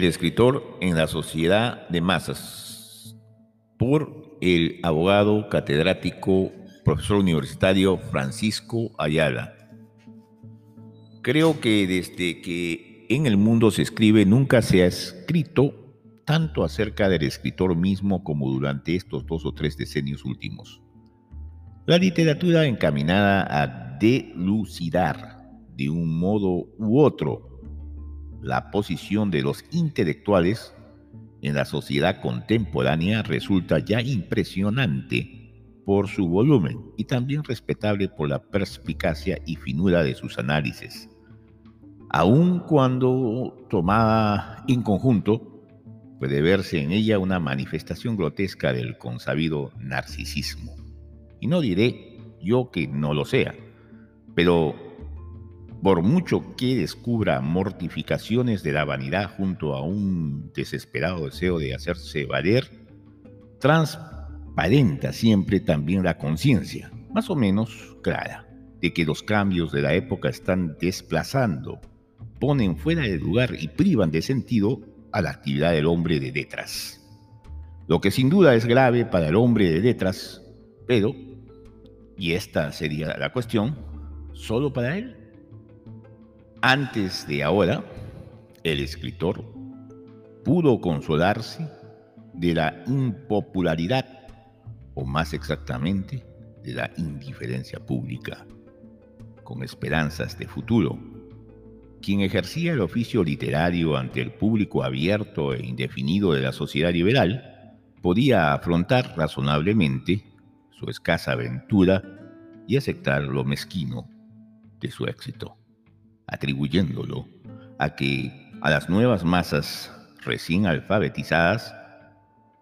El escritor en la sociedad de masas por el abogado catedrático profesor universitario Francisco Ayala. Creo que desde que en el mundo se escribe nunca se ha escrito tanto acerca del escritor mismo como durante estos dos o tres decenios últimos. La literatura encaminada a delucidar de un modo u otro la posición de los intelectuales en la sociedad contemporánea resulta ya impresionante por su volumen y también respetable por la perspicacia y finura de sus análisis. Aun cuando tomada en conjunto, puede verse en ella una manifestación grotesca del consabido narcisismo. Y no diré yo que no lo sea, pero por mucho que descubra mortificaciones de la vanidad junto a un desesperado deseo de hacerse valer, transparenta siempre también la conciencia, más o menos clara, de que los cambios de la época están desplazando, ponen fuera de lugar y privan de sentido a la actividad del hombre de letras. Lo que sin duda es grave para el hombre de letras, pero, y esta sería la cuestión, solo para él antes de ahora, el escritor pudo consolarse de la impopularidad, o más exactamente, de la indiferencia pública, con esperanzas de futuro. Quien ejercía el oficio literario ante el público abierto e indefinido de la sociedad liberal, podía afrontar razonablemente su escasa aventura y aceptar lo mezquino de su éxito atribuyéndolo a que a las nuevas masas recién alfabetizadas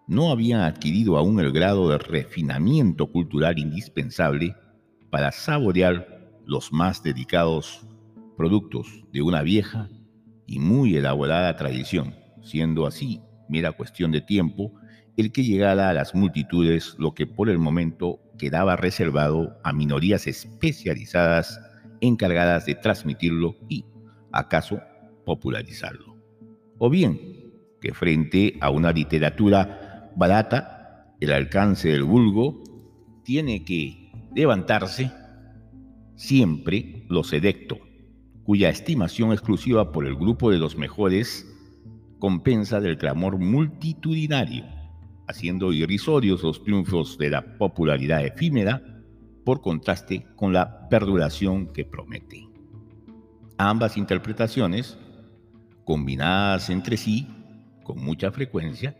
no habían adquirido aún el grado de refinamiento cultural indispensable para saborear los más dedicados productos de una vieja y muy elaborada tradición, siendo así mera cuestión de tiempo el que llegara a las multitudes lo que por el momento quedaba reservado a minorías especializadas encargadas de transmitirlo y, acaso, popularizarlo. O bien, que frente a una literatura barata, el alcance del vulgo tiene que levantarse siempre lo sedecto, cuya estimación exclusiva por el grupo de los mejores compensa del clamor multitudinario, haciendo irrisorios los triunfos de la popularidad efímera por contraste con la perduración que promete. Ambas interpretaciones, combinadas entre sí con mucha frecuencia,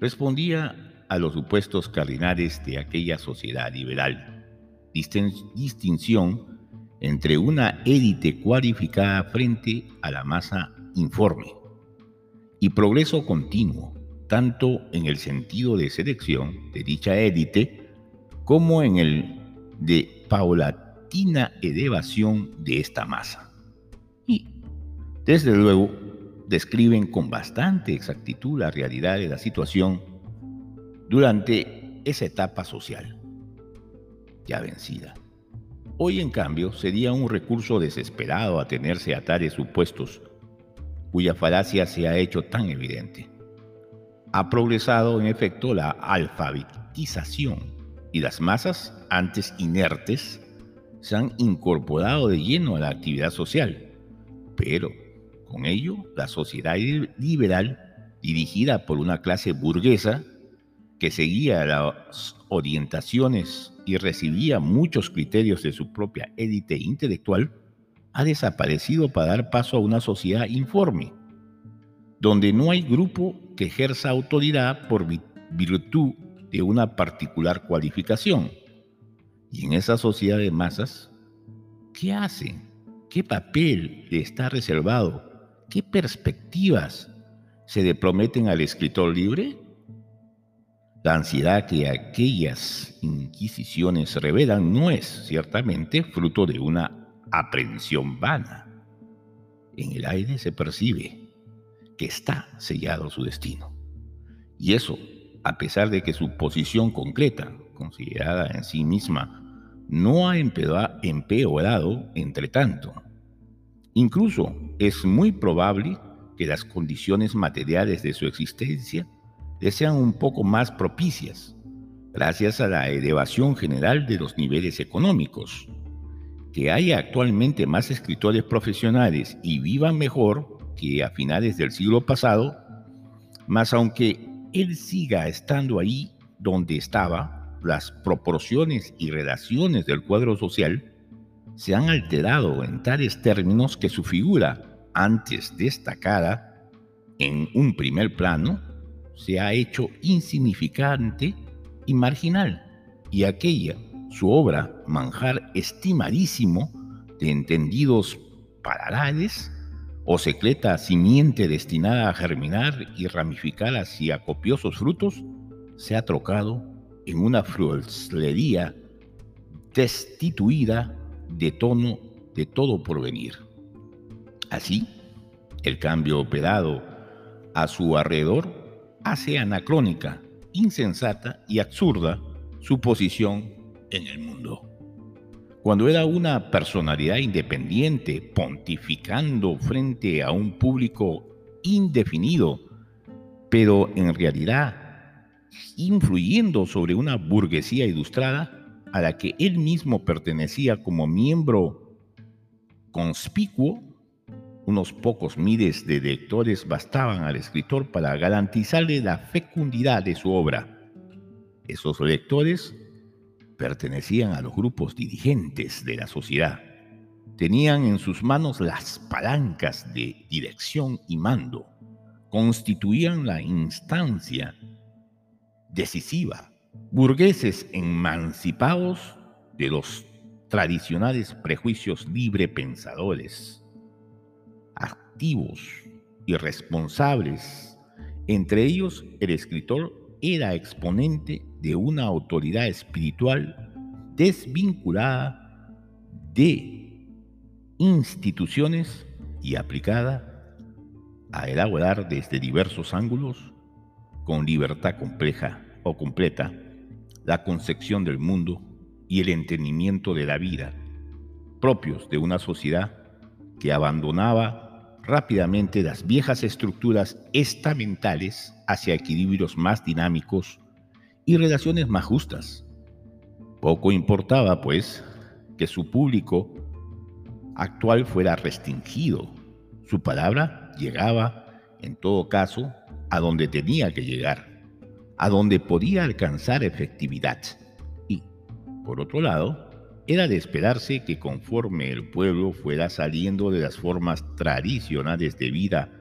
respondía a los supuestos cardinales de aquella sociedad liberal, distinción entre una élite cualificada frente a la masa informe y progreso continuo, tanto en el sentido de selección de dicha élite como en el de paulatina elevación de esta masa. Y, desde luego, describen con bastante exactitud la realidad de la situación durante esa etapa social, ya vencida. Hoy, en cambio, sería un recurso desesperado atenerse a tales supuestos, cuya falacia se ha hecho tan evidente. Ha progresado, en efecto, la alfabetización y las masas, antes inertes, se han incorporado de lleno a la actividad social. Pero, con ello, la sociedad liberal, dirigida por una clase burguesa que seguía las orientaciones y recibía muchos criterios de su propia élite intelectual, ha desaparecido para dar paso a una sociedad informe, donde no hay grupo que ejerza autoridad por virtud de una particular cualificación. Y en esa sociedad de masas, ¿qué hacen? ¿Qué papel le está reservado? ¿Qué perspectivas se le prometen al escritor libre? La ansiedad que aquellas inquisiciones revelan no es ciertamente fruto de una aprensión vana. En el aire se percibe que está sellado su destino. Y eso a pesar de que su posición concreta, considerada en sí misma, no ha empeorado entre tanto. Incluso es muy probable que las condiciones materiales de su existencia le sean un poco más propicias, gracias a la elevación general de los niveles económicos. Que haya actualmente más escritores profesionales y vivan mejor que a finales del siglo pasado, más aunque él siga estando ahí donde estaba, las proporciones y relaciones del cuadro social se han alterado en tales términos que su figura, antes destacada en un primer plano, se ha hecho insignificante y marginal, y aquella, su obra, manjar estimadísimo de entendidos paralales, o secreta simiente destinada a germinar y ramificar hacia copiosos frutos, se ha trocado en una fruslería destituida de tono de todo porvenir. Así, el cambio operado a su alrededor hace anacrónica, insensata y absurda su posición en el mundo. Cuando era una personalidad independiente pontificando frente a un público indefinido, pero en realidad influyendo sobre una burguesía ilustrada a la que él mismo pertenecía como miembro conspicuo, unos pocos miles de lectores bastaban al escritor para garantizarle la fecundidad de su obra. Esos lectores pertenecían a los grupos dirigentes de la sociedad. Tenían en sus manos las palancas de dirección y mando. Constituían la instancia decisiva burgueses emancipados de los tradicionales prejuicios librepensadores, activos y responsables. Entre ellos, el escritor era exponente de una autoridad espiritual desvinculada de instituciones y aplicada a elaborar desde diversos ángulos, con libertad compleja o completa, la concepción del mundo y el entendimiento de la vida, propios de una sociedad que abandonaba rápidamente las viejas estructuras estamentales hacia equilibrios más dinámicos y relaciones más justas. Poco importaba, pues, que su público actual fuera restringido. Su palabra llegaba, en todo caso, a donde tenía que llegar a donde podía alcanzar efectividad. Y, por otro lado, era de esperarse que conforme el pueblo fuera saliendo de las formas tradicionales de vida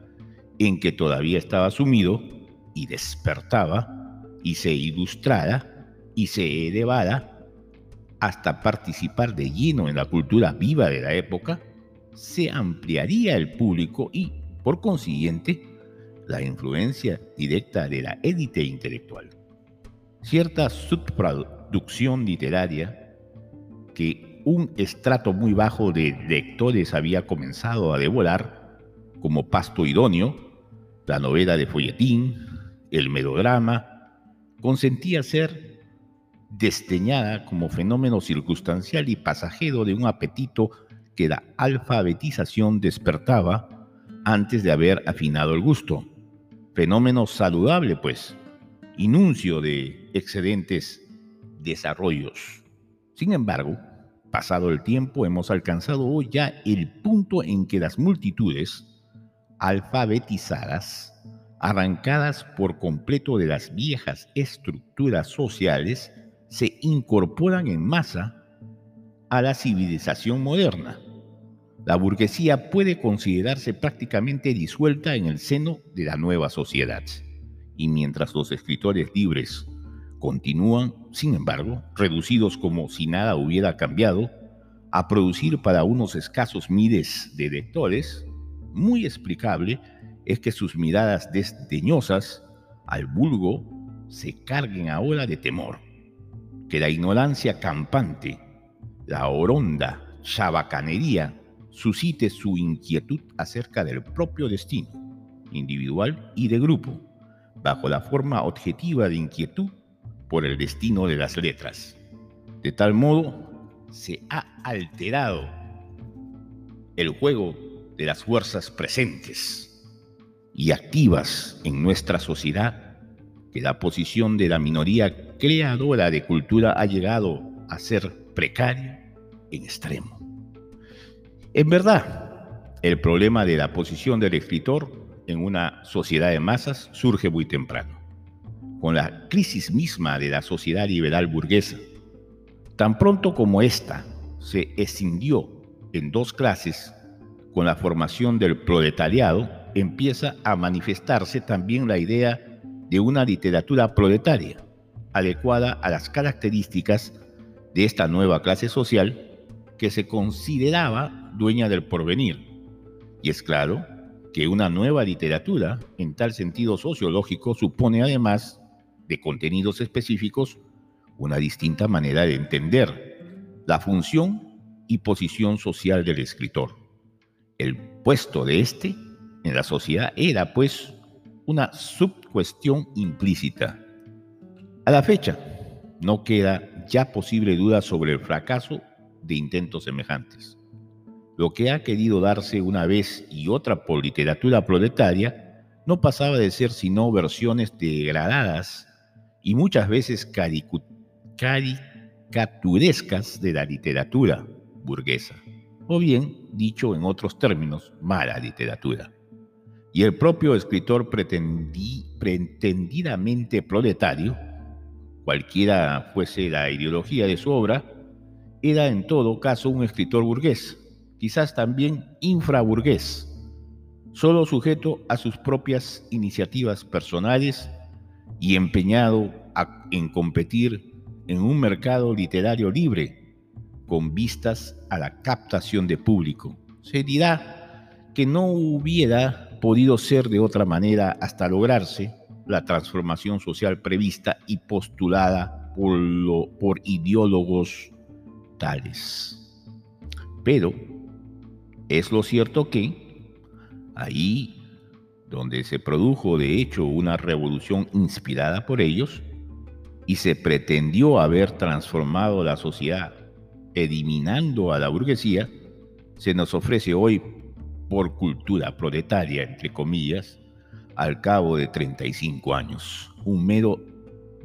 en que todavía estaba sumido, y despertaba, y se ilustrara, y se elevara, hasta participar de lleno en la cultura viva de la época, se ampliaría el público y, por consiguiente, la influencia directa de la élite intelectual. Cierta subproducción literaria que un estrato muy bajo de lectores había comenzado a devorar, como Pasto Idóneo, la novela de folletín, el melodrama, consentía ser desdeñada como fenómeno circunstancial y pasajero de un apetito que la alfabetización despertaba antes de haber afinado el gusto Fenómeno saludable, pues, inuncio de excedentes desarrollos. Sin embargo, pasado el tiempo, hemos alcanzado hoy ya el punto en que las multitudes, alfabetizadas, arrancadas por completo de las viejas estructuras sociales, se incorporan en masa a la civilización moderna la burguesía puede considerarse prácticamente disuelta en el seno de la nueva sociedad. Y mientras los escritores libres continúan, sin embargo, reducidos como si nada hubiera cambiado, a producir para unos escasos miles de lectores, muy explicable es que sus miradas desdeñosas al vulgo se carguen ahora de temor, que la ignorancia campante, la oronda chabacanería suscite su inquietud acerca del propio destino, individual y de grupo, bajo la forma objetiva de inquietud por el destino de las letras. De tal modo, se ha alterado el juego de las fuerzas presentes, y activas en nuestra sociedad que la posición de la minoría creadora de cultura ha llegado a ser precaria en extremo. En verdad, el problema de la posición del escritor en una sociedad de masas surge muy temprano, con la crisis misma de la sociedad liberal burguesa. Tan pronto como ésta se escindió en dos clases con la formación del proletariado, empieza a manifestarse también la idea de una literatura proletaria, adecuada a las características de esta nueva clase social que se consideraba dueña del porvenir. Y es claro que una nueva literatura, en tal sentido sociológico, supone además de contenidos específicos una distinta manera de entender la función y posición social del escritor. El puesto de éste en la sociedad era, pues, una subcuestión implícita. A la fecha, no queda ya posible duda sobre el fracaso de intentos semejantes. Lo que ha querido darse una vez y otra por literatura proletaria no pasaba de ser sino versiones degradadas y muchas veces caricaturescas de la literatura burguesa o bien, dicho en otros términos, mala literatura. Y el propio escritor pretendidamente proletario, cualquiera fuese la ideología de su obra, era en todo caso un escritor burgués, quizás también infraburgués, solo sujeto a sus propias iniciativas personales y empeñado en competir en un mercado literario libre con vistas a la captación de público. Se dirá que no hubiera podido ser de otra manera hasta lograrse la transformación social prevista y postulada por, por ideólogos tales. Pero es lo cierto que ahí donde se produjo de hecho una revolución inspirada por ellos y se pretendió haber transformado la sociedad eliminando a la burguesía, se nos ofrece hoy por cultura proletaria, entre comillas, al cabo de 35 años, un mero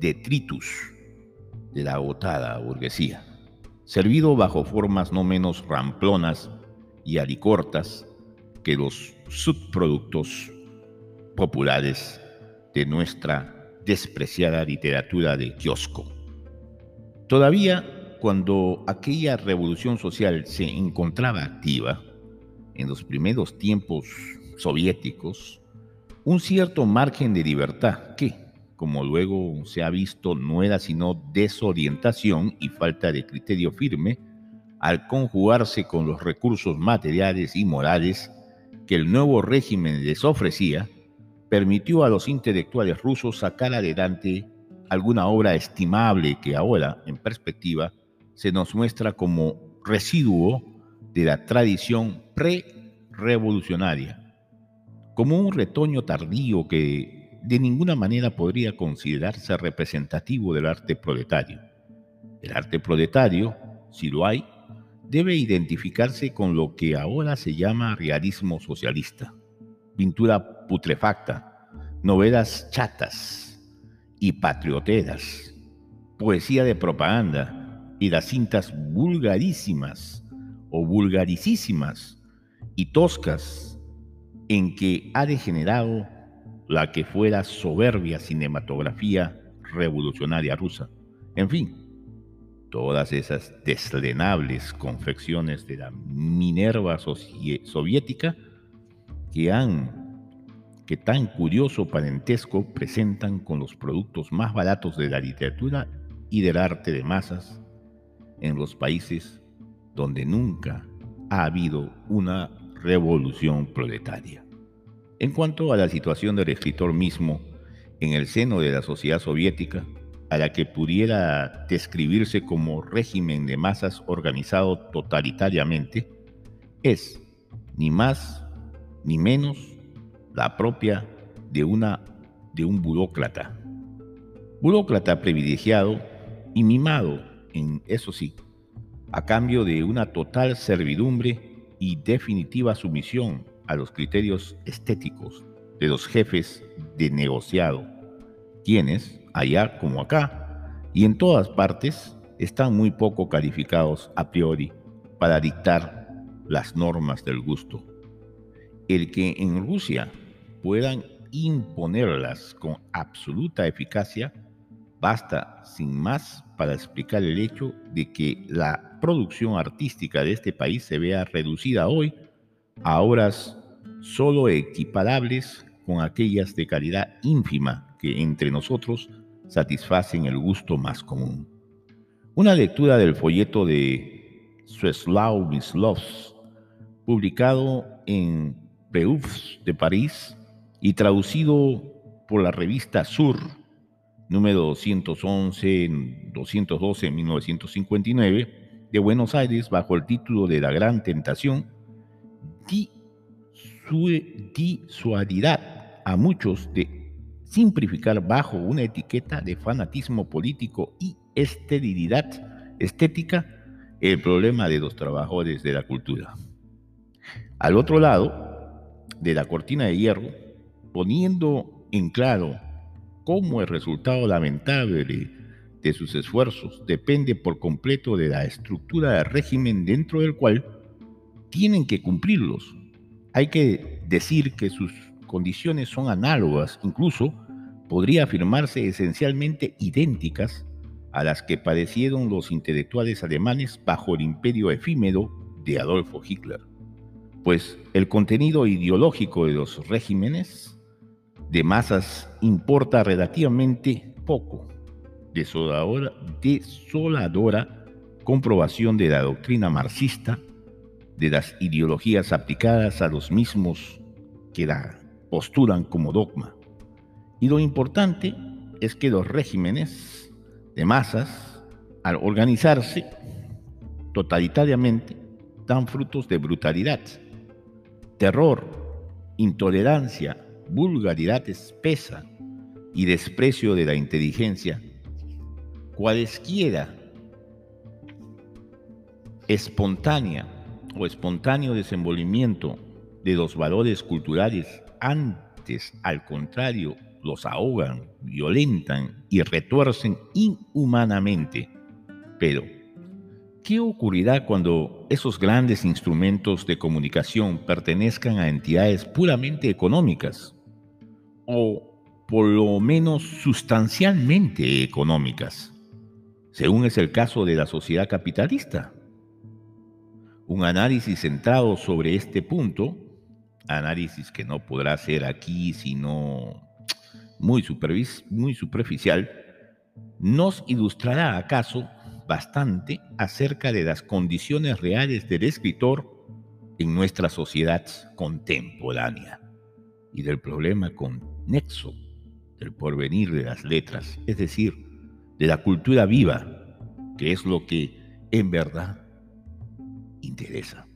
detritus de la agotada burguesía, servido bajo formas no menos ramplonas y alicortas que los subproductos populares de nuestra despreciada literatura de kiosco. Todavía cuando aquella revolución social se encontraba activa, en los primeros tiempos soviéticos, un cierto margen de libertad que, como luego se ha visto, no era sino desorientación y falta de criterio firme, al conjugarse con los recursos materiales y morales que el nuevo régimen les ofrecía, permitió a los intelectuales rusos sacar adelante alguna obra estimable que ahora, en perspectiva, se nos muestra como residuo de la tradición pre-revolucionaria, como un retoño tardío que de ninguna manera podría considerarse representativo del arte proletario. El arte proletario, si lo hay, debe identificarse con lo que ahora se llama realismo socialista, pintura putrefacta, novelas chatas y patrioteras, poesía de propaganda, y las cintas vulgarísimas o vulgaricísimas y toscas en que ha degenerado la que fuera soberbia cinematografía revolucionaria rusa. En fin, todas esas deslenables confecciones de la Minerva soviética que tan curioso parentesco presentan con los productos más baratos de la literatura y del arte de masas en los países donde nunca ha habido una revolución proletaria. En cuanto a la situación del escritor mismo en el seno de la sociedad soviética, a la que pudiera describirse como régimen de masas organizado totalitariamente, es ni más ni menos la propia de, un burócrata. Burócrata privilegiado y mimado en eso sí, a cambio de una total servidumbre y definitiva sumisión a los criterios estéticos de los jefes de negociado, quienes, allá como acá, y en todas partes, están muy poco calificados a priori para dictar las normas del gusto. El que en Rusia puedan imponerlas con absoluta eficacia, basta sin más para explicar el hecho de que la producción artística de este país se vea reducida hoy a horas solo equiparables con aquellas de calidad ínfima que entre nosotros satisfacen el gusto más común. Una lectura del folleto de Sveslaw Mislovs, publicado en Peufs de París y traducido por la revista Sur, número 211, 212 en 1959, de Buenos Aires, bajo el título de La Gran Tentación, disuadidad a muchos de simplificar bajo una etiqueta de fanatismo político y esterilidad estética el problema de los trabajadores de la cultura. Al otro lado de la cortina de hierro, poniendo en claro cómo el resultado lamentable de sus esfuerzos depende por completo de la estructura del régimen dentro del cual tienen que cumplirlos. Hay que decir que sus condiciones son análogas, incluso podría afirmarse esencialmente idénticas a las que padecieron los intelectuales alemanes bajo el imperio efímero de Adolfo Hitler. Pues el contenido ideológico de los regímenes de masas importa relativamente poco. Desoladora, desoladora comprobación de la doctrina marxista, de las ideologías aplicadas a los mismos que la postulan como dogma. Y lo importante es que los regímenes de masas, al organizarse totalitariamente, dan frutos de brutalidad, terror, intolerancia, vulgaridad espesa y desprecio de la inteligencia, cualesquiera espontánea o espontáneo desenvolvimiento de los valores culturales antes, al contrario, los ahogan, violentan y retuercen inhumanamente. Pero, ¿qué ocurrirá cuando esos grandes instrumentos de comunicación pertenezcan a entidades puramente económicas? O por lo menos sustancialmente económicas, según es el caso de la sociedad capitalista. Un análisis centrado sobre este punto, análisis que no podrá ser aquí sino muy, muy superficial, nos ilustrará acaso bastante acerca de las condiciones reales del escritor en nuestra sociedad contemporánea y del problema conexo del porvenir de las letras, es decir, de la cultura viva, que es lo que en verdad interesa.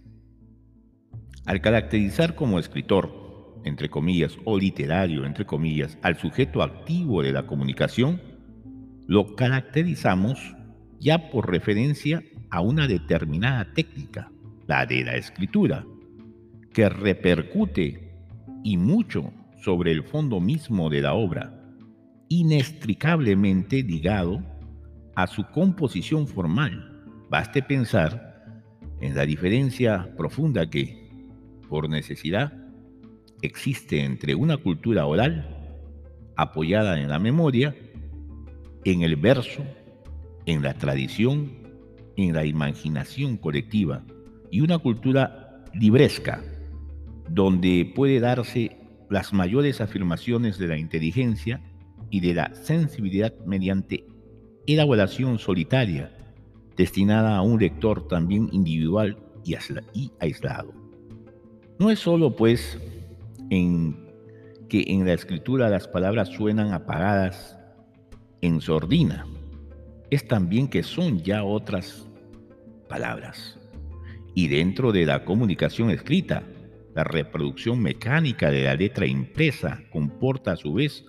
Al caracterizar como escritor, entre comillas, o literario, entre comillas, al sujeto activo de la comunicación, lo caracterizamos ya por referencia a una determinada técnica, la de la escritura, que repercute y mucho sobre el fondo mismo de la obra, inextricablemente ligado a su composición formal. Baste pensar en la diferencia profunda que, por necesidad, existe entre una cultura oral, apoyada en la memoria, en el verso, en la tradición, en la imaginación colectiva, y una cultura libresca, donde puede darse las mayores afirmaciones de la inteligencia y de la sensibilidad mediante elaboración solitaria, destinada a un lector también individual y aislado. No es solo, pues, que en la escritura las palabras suenan apagadas en sordina, es también que son ya otras palabras. Y dentro de la comunicación escrita, la reproducción mecánica de la letra impresa comporta a su vez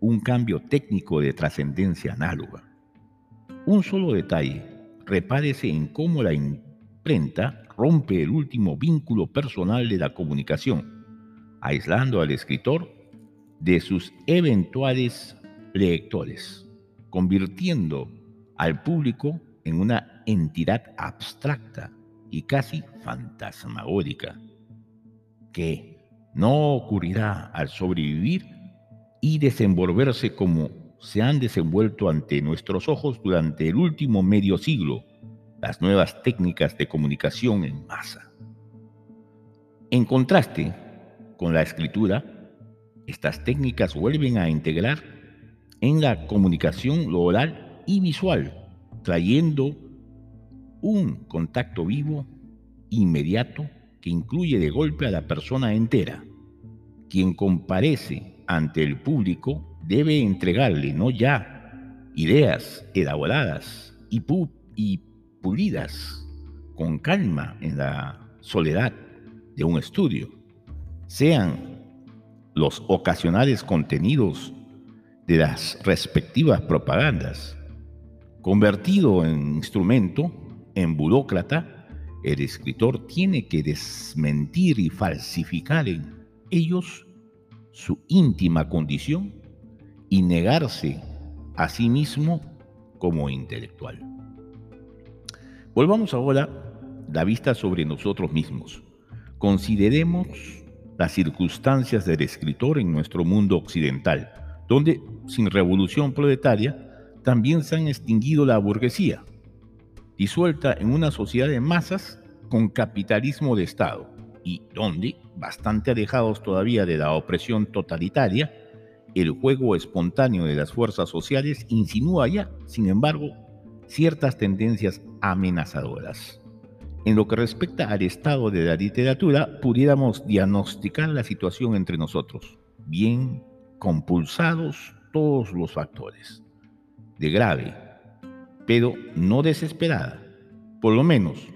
un cambio técnico de trascendencia análoga. Un solo detalle, repárese en cómo la imprenta rompe el último vínculo personal de la comunicación, aislando al escritor de sus eventuales lectores, convirtiendo al público en una entidad abstracta y casi fantasmagórica, que no ocurrirá al sobrevivir y desenvolverse como se han desenvuelto ante nuestros ojos durante el último medio siglo las nuevas técnicas de comunicación en masa. En contraste con la escritura, estas técnicas vuelven a integrar en la comunicación lo oral y visual, trayendo un contacto vivo, inmediato, que incluye de golpe a la persona entera. Quien comparece ante el público debe entregarle no ya ideas elaboradas y, pulidas con calma en la soledad de un estudio, sean los ocasionales contenidos de las respectivas propagandas. Convertido en instrumento, en burócrata, el escritor tiene que desmentir y falsificar en ellos su íntima condición y negarse a sí mismo como intelectual. Volvamos ahora la vista sobre nosotros mismos. Consideremos las circunstancias del escritor en nuestro mundo occidental, donde, sin revolución proletaria, también se han extinguido la burguesía, disuelta en una sociedad de masas con capitalismo de Estado, y donde, bastante alejados todavía de la opresión totalitaria, el juego espontáneo de las fuerzas sociales insinúa ya, sin embargo, ciertas tendencias amenazadoras. En lo que respecta al estado de la literatura, pudiéramos diagnosticar la situación entre nosotros, bien compulsados todos los factores, de grave, pero no desesperada. Por lo menos,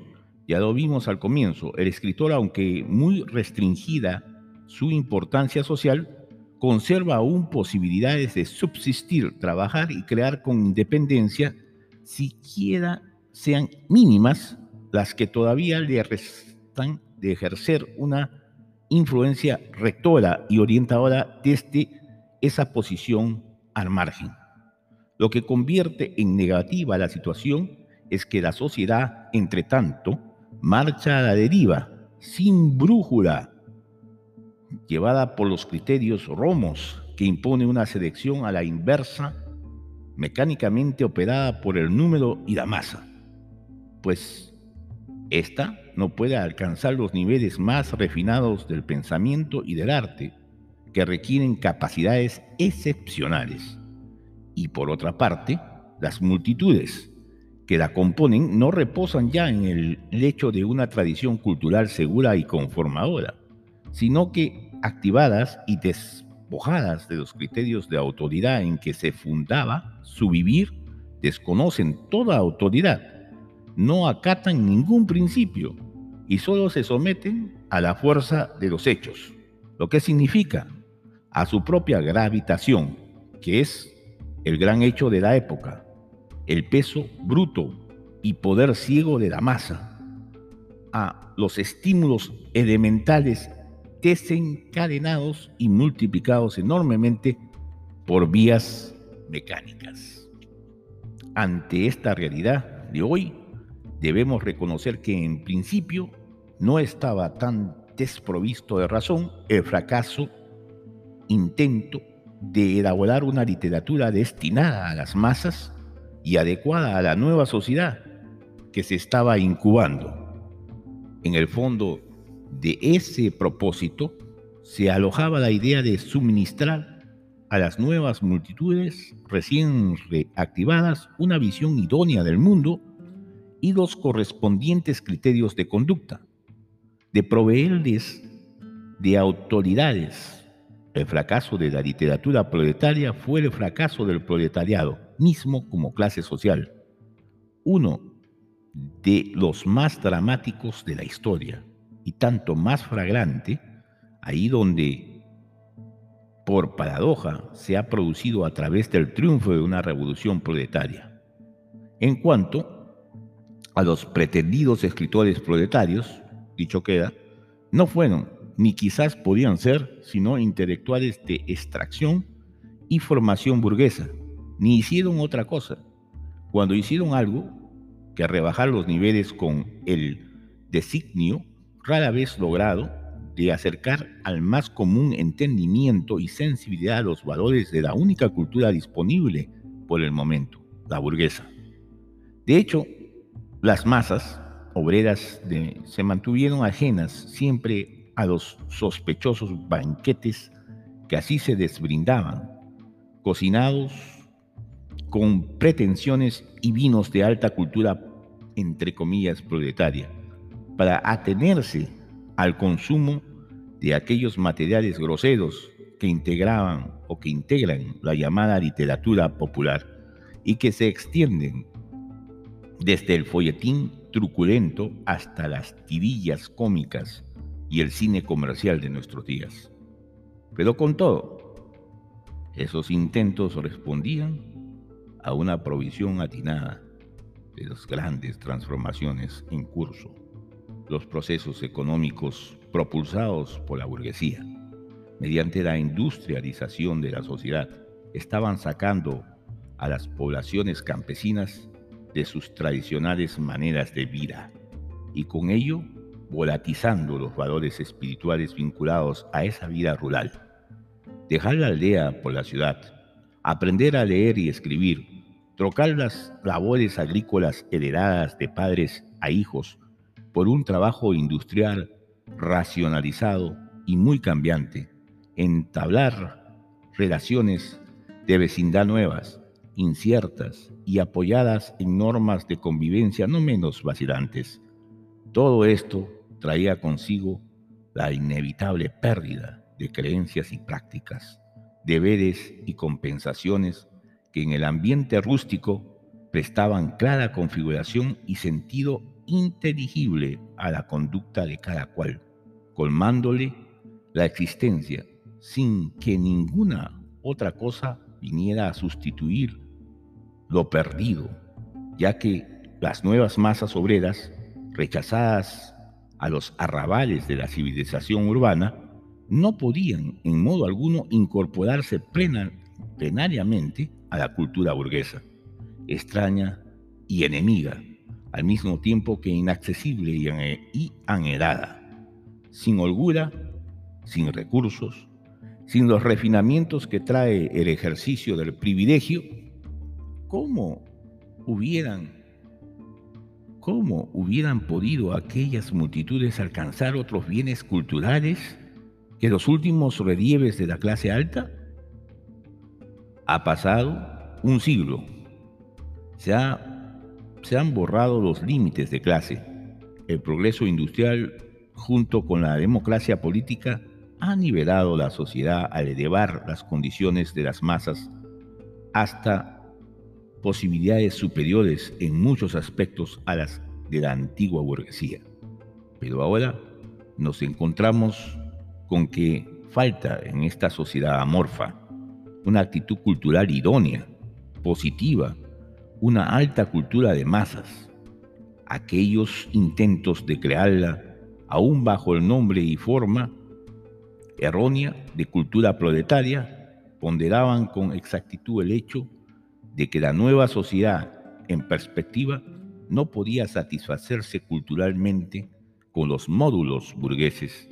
ya lo vimos al comienzo, el escritor, aunque muy restringida su importancia social, conserva aún posibilidades de subsistir, trabajar y crear con independencia, siquiera sean mínimas las que todavía le restan de ejercer una influencia rectora y orientadora desde esa posición al margen. Lo que convierte en negativa la situación es que la sociedad, entre tanto, marcha a la deriva, sin brújula, llevada por los criterios romos que impone una selección a la inversa, mecánicamente operada por el número y la masa. Pues esta no puede alcanzar los niveles más refinados del pensamiento y del arte, que requieren capacidades excepcionales. Y por otra parte, las multitudes que la componen no reposan ya en el lecho de una tradición cultural segura y conformadora, sino que activadas y despojadas de los criterios de autoridad en que se fundaba su vivir, desconocen toda autoridad, no acatan ningún principio y solo se someten a la fuerza de los hechos, lo que significa a su propia gravitación, que es el gran hecho de la época, el peso bruto y poder ciego de la masa, a los estímulos elementales desencadenados y multiplicados enormemente por vías mecánicas. Ante esta realidad de hoy, debemos reconocer que en principio no estaba tan desprovisto de razón el fracaso intento de elaborar una literatura destinada a las masas y adecuada a la nueva sociedad que se estaba incubando. En el fondo de ese propósito se alojaba la idea de suministrar a las nuevas multitudes recién reactivadas una visión idónea del mundo y los correspondientes criterios de conducta, de proveerles de autoridades el fracaso de la literatura proletaria fue el fracaso del proletariado, mismo como clase social. Uno de los más dramáticos de la historia y tanto más fragrante, ahí donde, por paradoja, se ha producido a través del triunfo de una revolución proletaria. En cuanto a los pretendidos escritores proletarios, dicho queda, no fueron ni quizás podían ser, sino intelectuales de extracción y formación burguesa, ni hicieron otra cosa. Cuando hicieron algo, que rebajar los niveles con el designio rara vez logrado de acercar al más común entendimiento y sensibilidad a los valores de la única cultura disponible por el momento, la burguesa. De hecho, las masas obreras se mantuvieron ajenas siempre a los sospechosos banquetes que así se desbrindaban, cocinados con pretensiones y vinos de alta cultura, entre comillas, proletaria, para atenerse al consumo de aquellos materiales groseros que integraban o que integran la llamada literatura popular y que se extienden desde el folletín truculento hasta las tirillas cómicas y el cine comercial de nuestros días. Pero con todo, esos intentos respondían a una provisión atinada de las grandes transformaciones en curso, los procesos económicos propulsados por la burguesía, mediante la industrialización de la sociedad, estaban sacando a las poblaciones campesinas de sus tradicionales maneras de vida y con ello volatizando los valores espirituales vinculados a esa vida rural. Dejar la aldea por la ciudad, aprender a leer y escribir, trocar las labores agrícolas heredadas de padres a hijos por un trabajo industrial racionalizado y muy cambiante, entablar relaciones de vecindad nuevas, inciertas y apoyadas en normas de convivencia no menos vacilantes. Todo esto traía consigo la inevitable pérdida de creencias y prácticas, deberes y compensaciones que en el ambiente rústico prestaban clara configuración y sentido inteligible a la conducta de cada cual, colmándole la existencia sin que ninguna otra cosa viniera a sustituir lo perdido, ya que las nuevas masas obreras, rechazadas a los arrabales de la civilización urbana, no podían en modo alguno incorporarse plena, plenariamente a la cultura burguesa, extraña y enemiga, al mismo tiempo que inaccesible y anhelada, sin holgura, sin recursos, sin los refinamientos que trae el ejercicio del privilegio ¿Cómo hubieran, cómo hubieran podido aquellas multitudes alcanzar otros bienes culturales que los últimos relieves de la clase alta? Ha pasado un siglo. Se, se han borrado los límites de clase. El progreso industrial junto con la democracia política ha nivelado la sociedad al elevar las condiciones de las masas hasta posibilidades superiores en muchos aspectos a las de la antigua burguesía. Pero ahora nos encontramos con que falta en esta sociedad amorfa una actitud cultural idónea, positiva, una alta cultura de masas. Aquellos intentos de crearla, aún bajo el nombre y forma errónea de cultura proletaria, ponderaban con exactitud el hecho de que la nueva sociedad en perspectiva no podía satisfacerse culturalmente con los módulos burgueses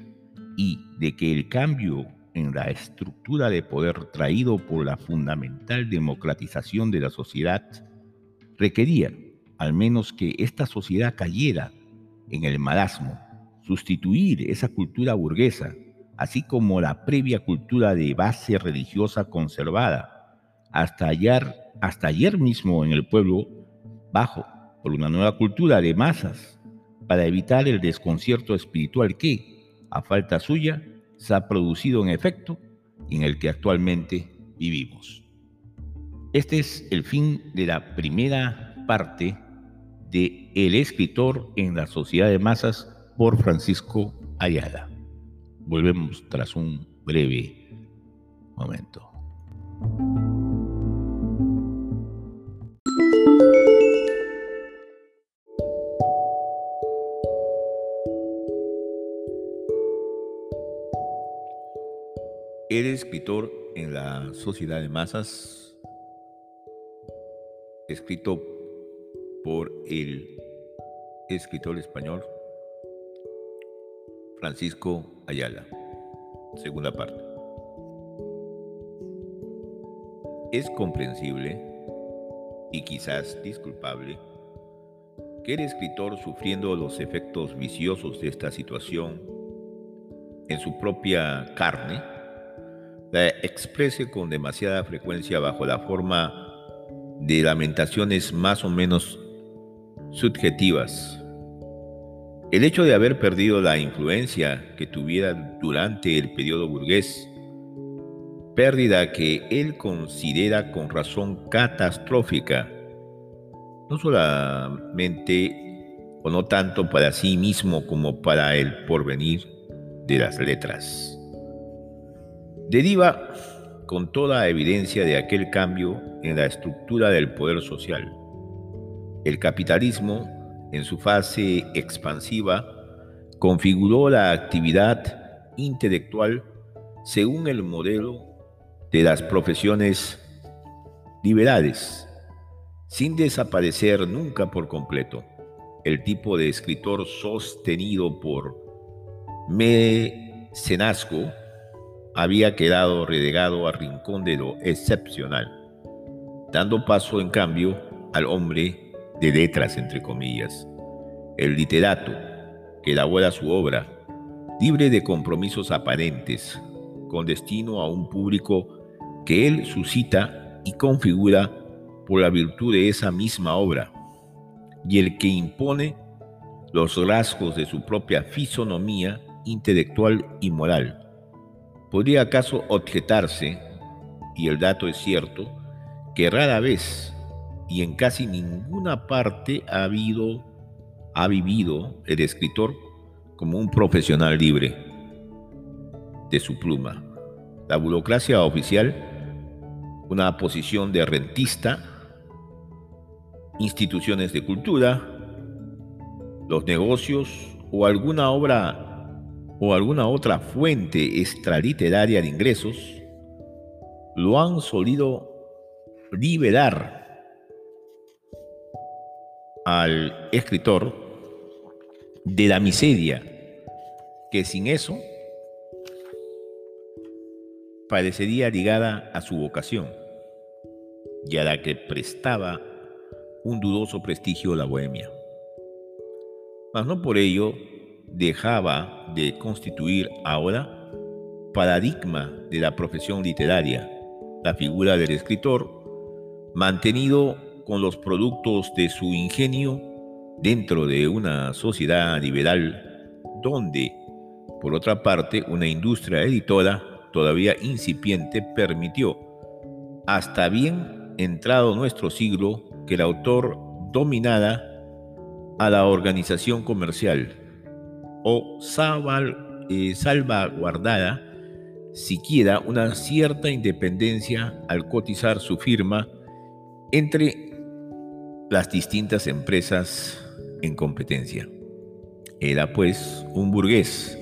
y de que el cambio en la estructura de poder traído por la fundamental democratización de la sociedad requería al menos que esta sociedad cayera en el marasmo, sustituir esa cultura burguesa, así como la previa cultura de base religiosa conservada, hasta hallar hasta ayer mismo en el pueblo bajo por una nueva cultura de masas para evitar el desconcierto espiritual que, a falta suya, se ha producido en efecto en el que actualmente vivimos. Este es el fin de la primera parte de El escritor en la sociedad de masas por Francisco Ayala. Volvemos tras un breve momento. El escritor en la sociedad de masas, escrito por el escritor español Francisco Ayala. Segunda parte. Es comprensible y quizás disculpable que el escritor, sufriendo los efectos viciosos de esta situación en su propia carne, la exprese con demasiada frecuencia bajo la forma de lamentaciones más o menos subjetivas. El hecho de haber perdido la influencia que tuviera durante el periodo burgués, pérdida que él considera con razón catastrófica, no solamente o no tanto para sí mismo como para el porvenir de las letras deriva con toda evidencia de aquel cambio en la estructura del poder social. El capitalismo, en su fase expansiva, configuró la actividad intelectual según el modelo de las profesiones liberales, sin desaparecer nunca por completo el tipo de escritor sostenido por mecenazgo había quedado relegado al rincón de lo excepcional, dando paso en cambio al hombre de letras, entre comillas, el literato, que elabora su obra, libre de compromisos aparentes, con destino a un público que él suscita y configura por la virtud de esa misma obra, y el que impone los rasgos de su propia fisonomía intelectual y moral ¿Podría acaso objetarse, y el dato es cierto, que rara vez y en casi ninguna parte ha habido, ha vivido el escritor como un profesional libre de su pluma? La burocracia oficial, una posición de rentista, instituciones de cultura, los negocios o alguna obra o alguna otra fuente extraliteraria de ingresos, lo han solido liberar al escritor de la miseria que sin eso parecería ligada a su vocación y a la que prestaba un dudoso prestigio la bohemia. Mas no por ello dejaba de constituir ahora paradigma de la profesión literaria, la figura del escritor, mantenido con los productos de su ingenio dentro de una sociedad liberal donde, por otra parte, una industria editora todavía incipiente permitió, hasta bien entrado nuestro siglo, que el autor dominara a la organización comercial o eh, salvaguardada siquiera una cierta independencia al cotizar su firma entre las distintas empresas en competencia. Era pues un burgués,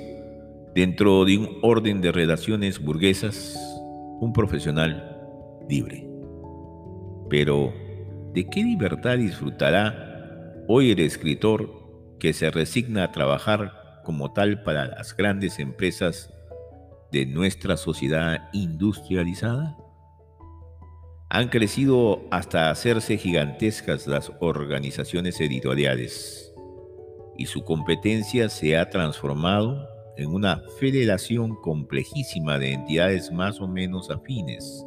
dentro de un orden de relaciones burguesas, un profesional libre. Pero, ¿de qué libertad disfrutará hoy el escritor que se resigna a trabajar como tal para las grandes empresas de nuestra sociedad industrializada? Han crecido hasta hacerse gigantescas las organizaciones editoriales y su competencia se ha transformado en una federación complejísima de entidades más o menos afines,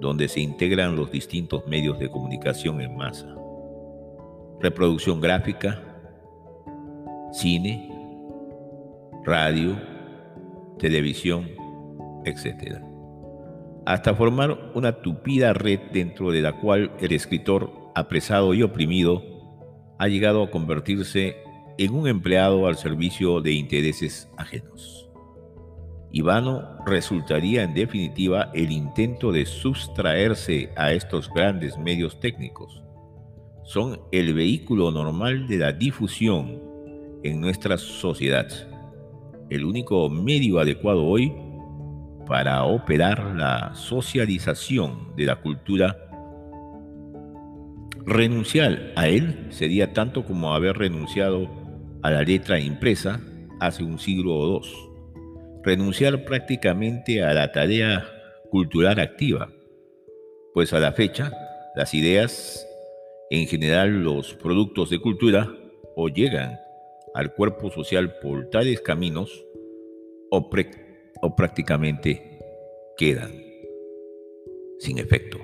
donde se integran los distintos medios de comunicación en masa. Reproducción gráfica, cine, radio, televisión, etc. Hasta formar una tupida red dentro de la cual el escritor, apresado y oprimido, ha llegado a convertirse en un empleado al servicio de intereses ajenos. Y vano resultaría en definitiva el intento de sustraerse a estos grandes medios técnicos. Son el vehículo normal de la difusión en nuestra sociedad el único medio adecuado hoy para operar la socialización de la cultura, renunciar a él sería tanto como haber renunciado a la letra impresa hace un siglo o dos. Renunciar prácticamente a la tarea cultural activa, pues a la fecha las ideas, en general los productos de cultura, o llegan al cuerpo social por tales caminos o, o prácticamente quedan sin efecto.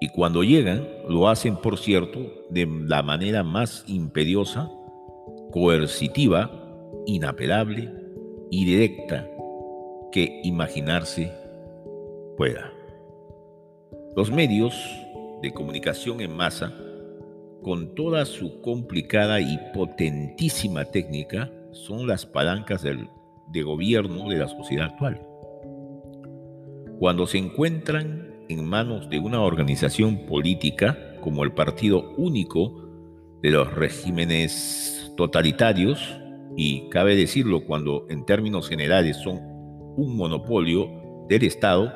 Y cuando llegan, lo hacen, por cierto, de la manera más imperiosa, coercitiva, inapelable y directa que imaginarse pueda. Los medios de comunicación en masa con toda su complicada y potentísima técnica, son las palancas del, de gobierno de la sociedad actual. Cuando se encuentran en manos de una organización política como el partido único de los regímenes totalitarios, y cabe decirlo cuando en términos generales son un monopolio del Estado,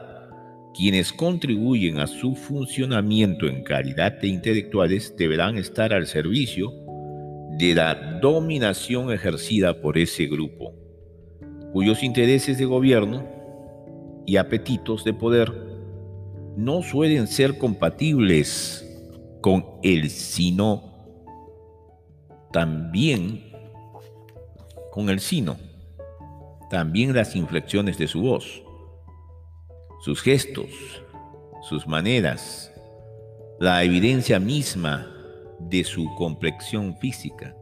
quienes contribuyen a su funcionamiento en calidad de intelectuales deberán estar al servicio de la dominación ejercida por ese grupo, cuyos intereses de gobierno y apetitos de poder no suelen ser compatibles con el sino, también con el sino, también las inflexiones de su voz sus gestos, sus maneras, la evidencia misma de su complexión física.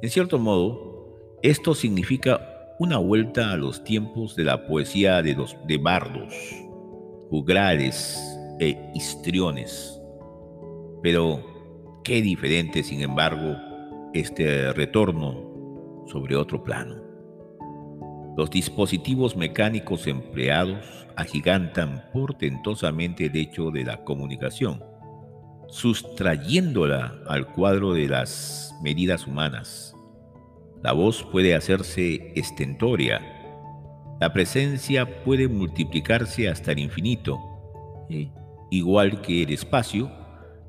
En cierto modo, esto significa una vuelta a los tiempos de la poesía de los de bardos, jugrales e histriones. Pero qué diferente, sin embargo, este retorno sobre otro plano. Los dispositivos mecánicos empleados agigantan portentosamente el hecho de la comunicación, sustrayéndola al cuadro de las medidas humanas. La voz puede hacerse estentoria, la presencia puede multiplicarse hasta el infinito, igual que el espacio,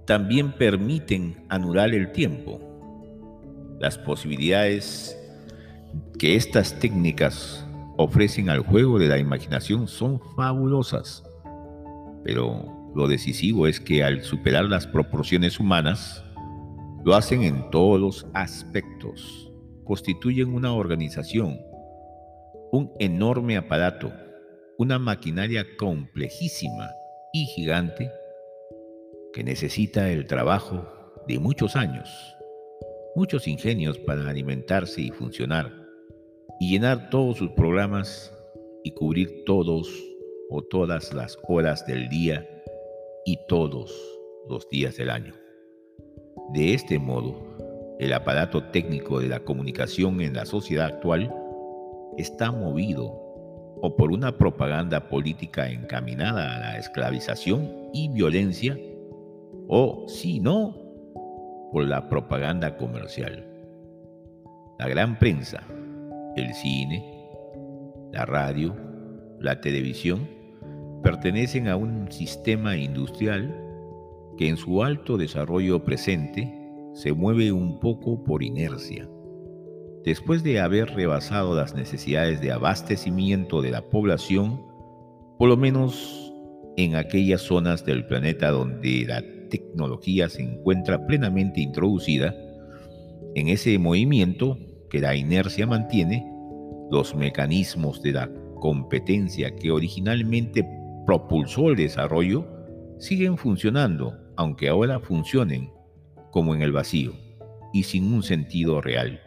también permiten anular el tiempo. Las posibilidades que estas técnicas ofrecen al juego de la imaginación son fabulosas, pero lo decisivo es que al superar las proporciones humanas, lo hacen en todos los aspectos, constituyen una organización, un enorme aparato, una maquinaria complejísima y gigante que necesita el trabajo de muchos años, muchos ingenios para alimentarse y funcionar y llenar todos sus programas y cubrir todos o todas las horas del día y todos los días del año. De este modo, el aparato técnico de la comunicación en la sociedad actual está movido o por una propaganda política encaminada a la esclavización y violencia, o si no, por la propaganda comercial. La gran prensa, el cine, la radio, la televisión, pertenecen a un sistema industrial que en su alto desarrollo presente se mueve un poco por inercia. Después de haber rebasado las necesidades de abastecimiento de la población, por lo menos en aquellas zonas del planeta donde la tecnología se encuentra plenamente introducida, en ese movimiento que la inercia mantiene, los mecanismos de la competencia que originalmente propulsó el desarrollo siguen funcionando, aunque ahora funcionen como en el vacío y sin un sentido real.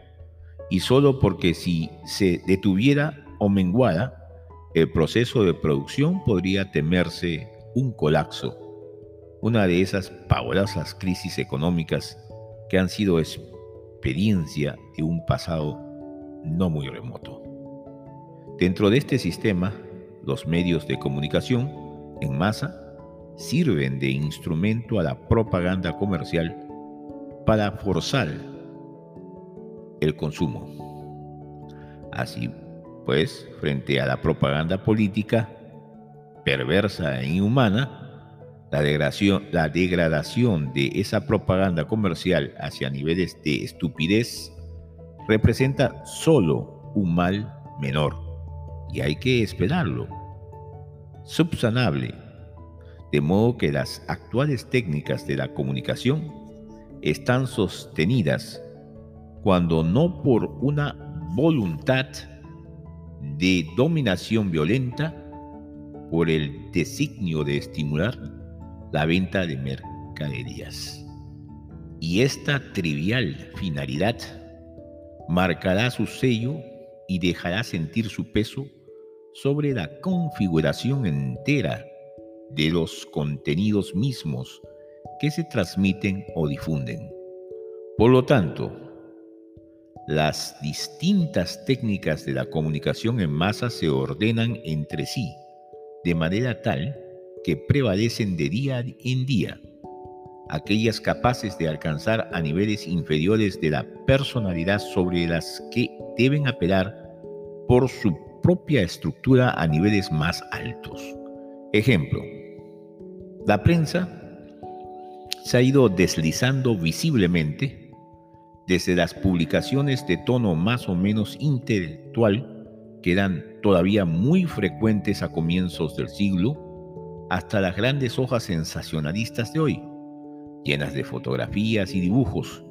Y solo porque si se detuviera o menguara, el proceso de producción podría temerse un colapso, una de esas pavorosas crisis económicas que han sido experiencia de un pasado no muy remoto. Dentro de este sistema, los medios de comunicación en masa sirven de instrumento a la propaganda comercial para forzar el consumo. Así pues frente a la propaganda política perversa e inhumana, la degradación, la degradación de esa propaganda comercial hacia niveles de estupidez representa solo un mal menor y hay que esperarlo. Subsanable, de modo que las actuales técnicas de la comunicación están sostenidas cuando no por una voluntad de dominación violenta, por el designio de estimular la venta de mercaderías. Y esta trivial finalidad marcará su sello y dejará sentir su peso sobre la configuración entera de los contenidos mismos que se transmiten o difunden. Por lo tanto, las distintas técnicas de la comunicación en masa se ordenan entre sí de manera tal que prevalecen de día en día aquellas capaces de alcanzar a niveles inferiores de la personalidad sobre las que deben apelar por su propia estructura a niveles más altos. Ejemplo, la prensa se ha ido deslizando visiblemente desde las publicaciones de tono más o menos intelectual, que eran todavía muy frecuentes a comienzos del siglo, hasta las grandes hojas sensacionalistas de hoy, llenas de fotografías y dibujos,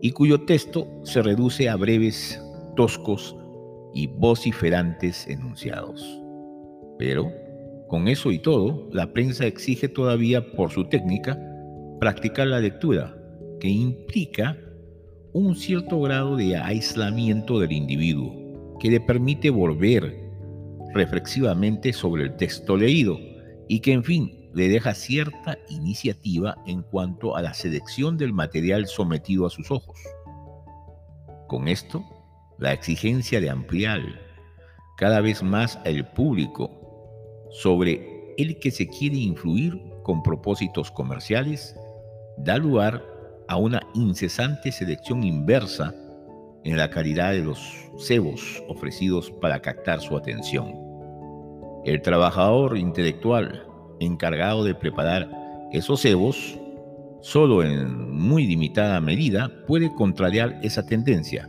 y cuyo texto se reduce a breves, toscos y vociferantes enunciados. Pero, con eso y todo, la prensa exige todavía por su técnica practicar la lectura, que implica un cierto grado de aislamiento del individuo, que le permite volver reflexivamente sobre el texto leído y que, en fin, le deja cierta iniciativa en cuanto a la selección del material sometido a sus ojos. Con esto, la exigencia de ampliar cada vez más el público sobre el que se quiere influir con propósitos comerciales da lugar a una incesante selección inversa en la calidad de los cebos ofrecidos para captar su atención. El trabajador intelectual encargado de preparar esos cebos, solo en muy limitada medida puede contrariar esa tendencia.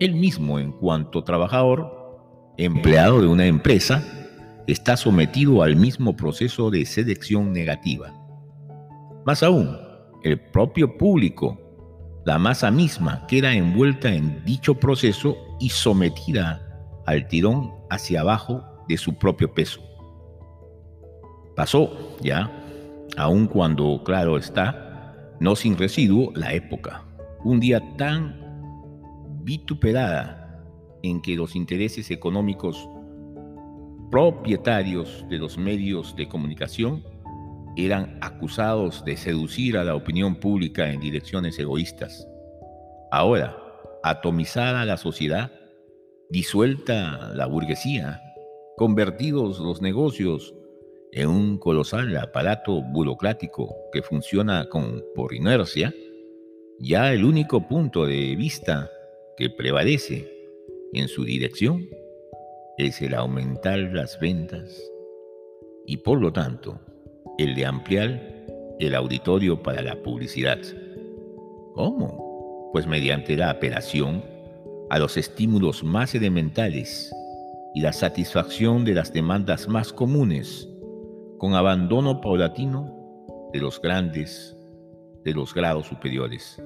Él mismo, en cuanto trabajador, empleado de una empresa, está sometido al mismo proceso de selección negativa. Más aún, el propio público, la masa misma, queda envuelta en dicho proceso y sometida al tirón hacia abajo de su propio peso. Pasó ya, aun cuando, claro está, no sin residuo, la época. Un día tan vituperada en que los intereses económicos propietarios de los medios de comunicación eran acusados de seducir a la opinión pública en direcciones egoístas. Ahora, atomizada la sociedad, disuelta la burguesía, convertidos los negocios en un colosal aparato burocrático que funciona con, por inercia, ya el único punto de vista que prevalece en su dirección es el aumentar las ventas y por lo tanto el de ampliar el auditorio para la publicidad. ¿Cómo? Pues mediante la apelación a los estímulos más elementales y la satisfacción de las demandas más comunes con abandono paulatino de los grandes, de los grados superiores.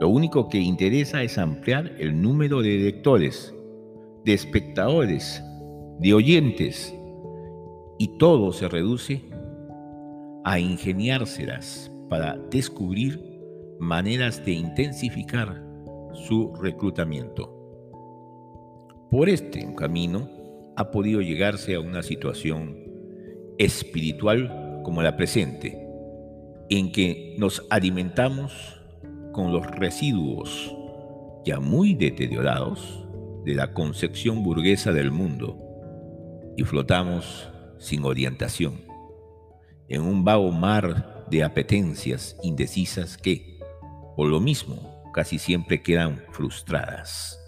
Lo único que interesa es ampliar el número de lectores, de espectadores, de oyentes, y todo se reduce a ingeniárselas para descubrir maneras de intensificar su reclutamiento. Por este camino ha podido llegarse a una situación espiritual como la presente, en que nos alimentamos con los residuos ya muy deteriorados de la concepción burguesa del mundo y flotamos sin orientación en un vago mar de apetencias indecisas que, por lo mismo, casi siempre quedan frustradas.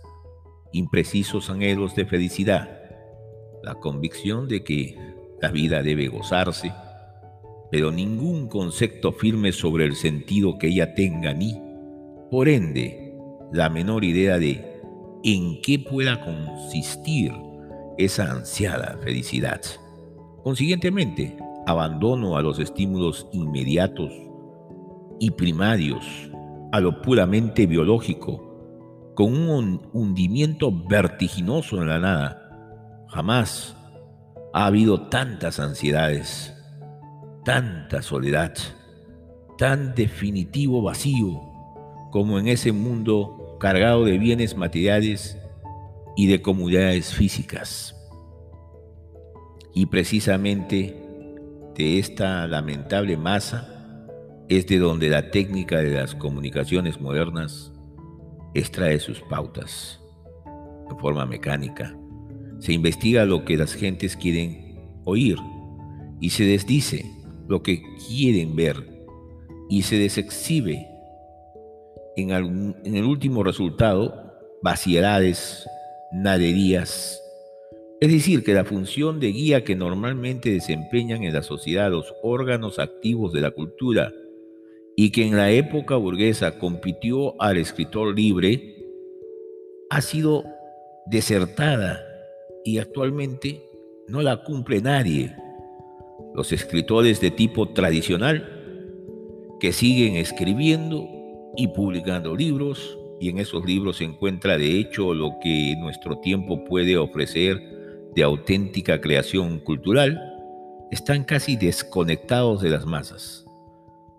Imprecisos anhelos de felicidad la convicción de que la vida debe gozarse, pero ningún concepto firme sobre el sentido que ella tenga ni, por ende, la menor idea de en qué pueda consistir esa ansiada felicidad. Consiguientemente, abandono a los estímulos inmediatos y primarios, a lo puramente biológico, con un hundimiento vertiginoso en la nada. Jamás ha habido tantas ansiedades, tanta soledad, tan definitivo vacío como en ese mundo cargado de bienes materiales y de comunidades físicas. Y precisamente de esta lamentable masa es de donde la técnica de las comunicaciones modernas extrae sus pautas de forma mecánica. Se investiga lo que las gentes quieren oír y se desdice lo que quieren ver y se desexhibe. En, en el último resultado vaciedades, naderías, es decir, que la función de guía que normalmente desempeñan en la sociedad los órganos activos de la cultura y que en la época burguesa compitió al escritor libre, ha sido desertada y actualmente no la cumple nadie. Los escritores de tipo tradicional que siguen escribiendo y publicando libros y en esos libros se encuentra de hecho lo que nuestro tiempo puede ofrecer de auténtica creación cultural, están casi desconectados de las masas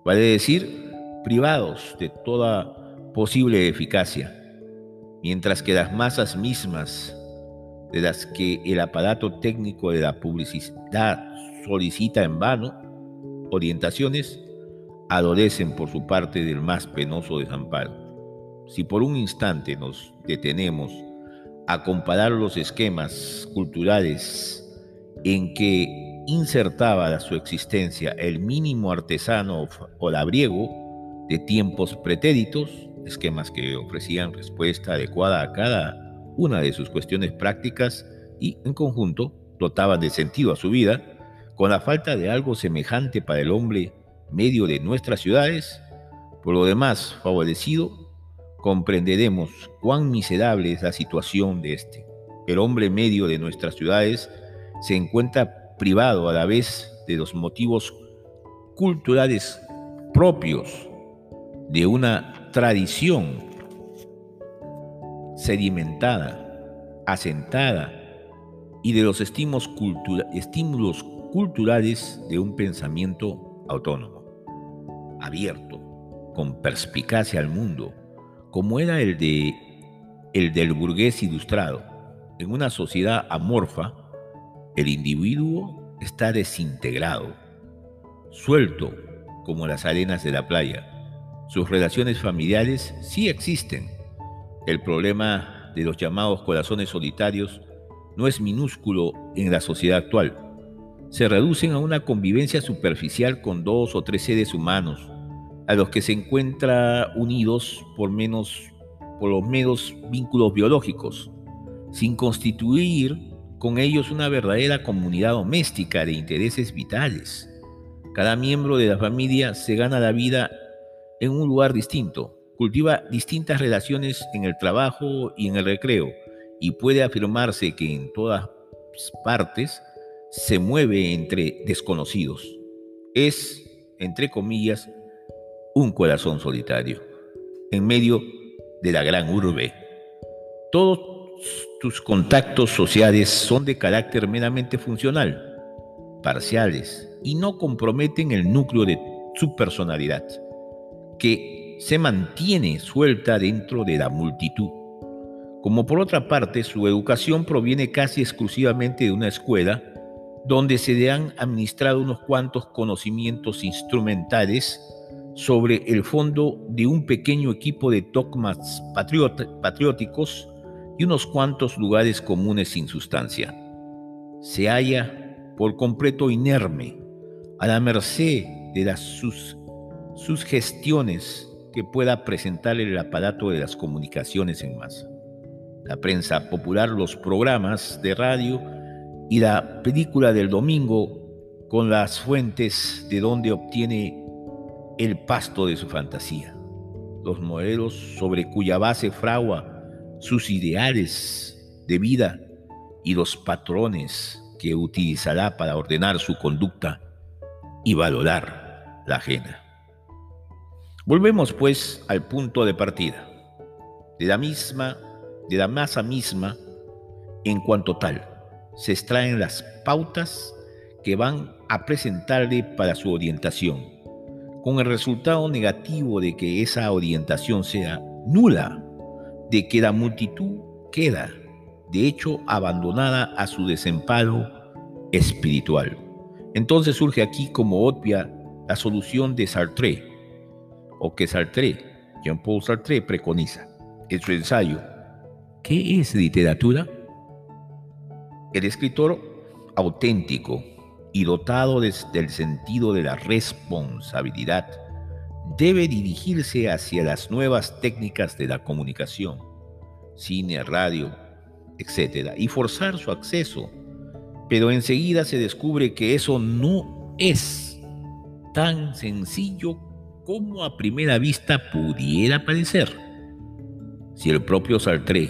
vale decir, privados de toda posible eficacia, mientras que las masas mismas de las que el aparato técnico de la publicidad solicita en vano orientaciones, adolecen por su parte del más penoso desamparo. Si por un instante nos detenemos a comparar los esquemas culturales en que insertaba su existencia el mínimo artesano o labriego de tiempos pretéritos, esquemas que ofrecían respuesta adecuada a cada una de sus cuestiones prácticas y en conjunto dotaban de sentido a su vida, con la falta de algo semejante para el hombre medio de nuestras ciudades, por lo demás favorecido, comprenderemos cuán miserable es la situación de este. El hombre medio de nuestras ciudades se encuentra privado a la vez de los motivos culturales propios de una tradición sedimentada, asentada y de los estímulos, culturales de un pensamiento autónomo, abierto, con perspicacia al mundo, como era el, de, el del burgués ilustrado, en una sociedad amorfa el individuo está desintegrado, suelto como las arenas de la playa. Sus relaciones familiares sí existen. El problema de los llamados corazones solitarios no es minúsculo en la sociedad actual. Se reducen a una convivencia superficial con dos o tres seres humanos, a los que se encuentra unidos por, menos, por los menos vínculos biológicos, sin constituir con ellos una verdadera comunidad doméstica de intereses vitales. Cada miembro de la familia se gana la vida en un lugar distinto, cultiva distintas relaciones en el trabajo y en el recreo, y puede afirmarse que en todas partes se mueve entre desconocidos. Es, entre comillas, un corazón solitario, en medio de la gran urbe. Todos tus contactos sociales son de carácter meramente funcional, parciales, y no comprometen el núcleo de su personalidad, que se mantiene suelta dentro de la multitud. Como por otra parte, su educación proviene casi exclusivamente de una escuela donde se le han administrado unos cuantos conocimientos instrumentales sobre el fondo de un pequeño equipo de dogmas patrióticos y unos cuantos lugares comunes sin sustancia. Se halla por completo inerme, a la merced de sus, sus gestiones que pueda presentar el aparato de las comunicaciones en masa. La prensa popular, los programas de radio y la película del domingo con las fuentes de donde obtiene el pasto de su fantasía, los modelos sobre cuya base fragua sus ideales de vida y los patrones que utilizará para ordenar su conducta y valorar la ajena. Volvemos pues al punto de partida. De la misma, de la masa misma, en cuanto tal, se extraen las pautas que van a presentarle para su orientación, con el resultado negativo de que esa orientación sea nula, de que la multitud queda, de hecho, abandonada a su desemparo espiritual. Entonces surge aquí como obvia la solución de Sartre, o que Sartre, Jean-Paul Sartre, preconiza en su ensayo ¿Qué es literatura? El escritor auténtico y dotado del sentido de la responsabilidad debe dirigirse hacia las nuevas técnicas de la comunicación, cine, radio, etc., y forzar su acceso. Pero enseguida se descubre que eso no es tan sencillo como a primera vista pudiera parecer. Si el propio Sartre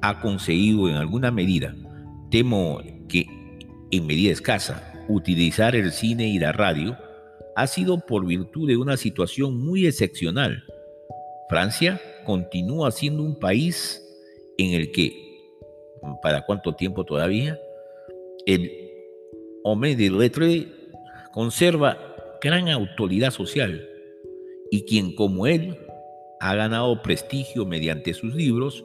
ha conseguido en alguna medida, temo que en medida escasa, utilizar el cine y la radio, ha sido por virtud de una situación muy excepcional. Francia continúa siendo un país en el que, ¿para cuánto tiempo todavía? El hombre de lettre conserva gran autoridad social y quien como él ha ganado prestigio mediante sus libros,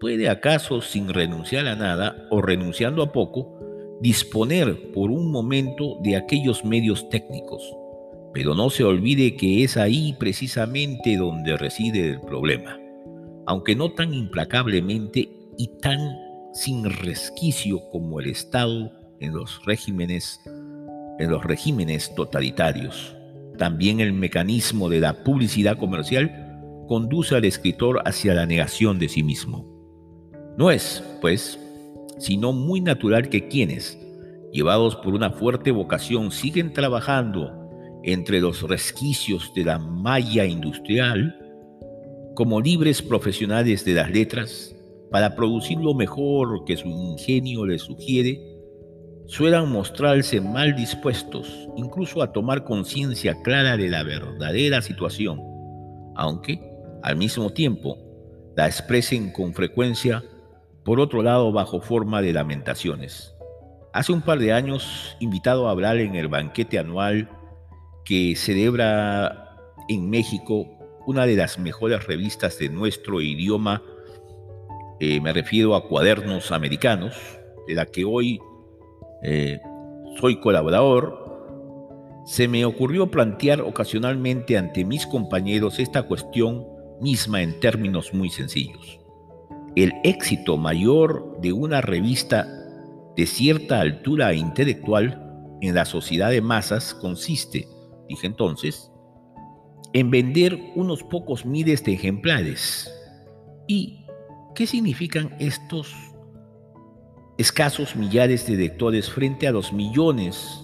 puede acaso sin renunciar a nada o renunciando a poco, disponer por un momento de aquellos medios técnicos. Pero no se olvide que es ahí precisamente donde reside el problema, aunque no tan implacablemente y tan sin resquicio como el Estado en los regímenes en los regímenes totalitarios. También el mecanismo de la publicidad comercial conduce al escritor hacia la negación de sí mismo. No es, pues, sino muy natural que quienes, llevados por una fuerte vocación, siguen trabajando entre los resquicios de la malla industrial, como libres profesionales de las letras, para producir lo mejor que su ingenio les sugiere, suelan mostrarse mal dispuestos, incluso a tomar conciencia clara de la verdadera situación, aunque, al mismo tiempo, la expresen con frecuencia, por otro lado, bajo forma de lamentaciones. Hace un par de años, invitado a hablar en el banquete anual que celebra en México una de las mejores revistas de nuestro idioma, eh, me refiero a Cuadernos Americanos, de la que hoy eh, soy colaborador, se me ocurrió plantear ocasionalmente ante mis compañeros esta cuestión misma en términos muy sencillos. El éxito mayor de una revista de cierta altura intelectual en la sociedad de masas consiste, dije entonces, en vender unos pocos miles de ejemplares. ¿Y qué significan estos escasos millares de lectores frente a los millones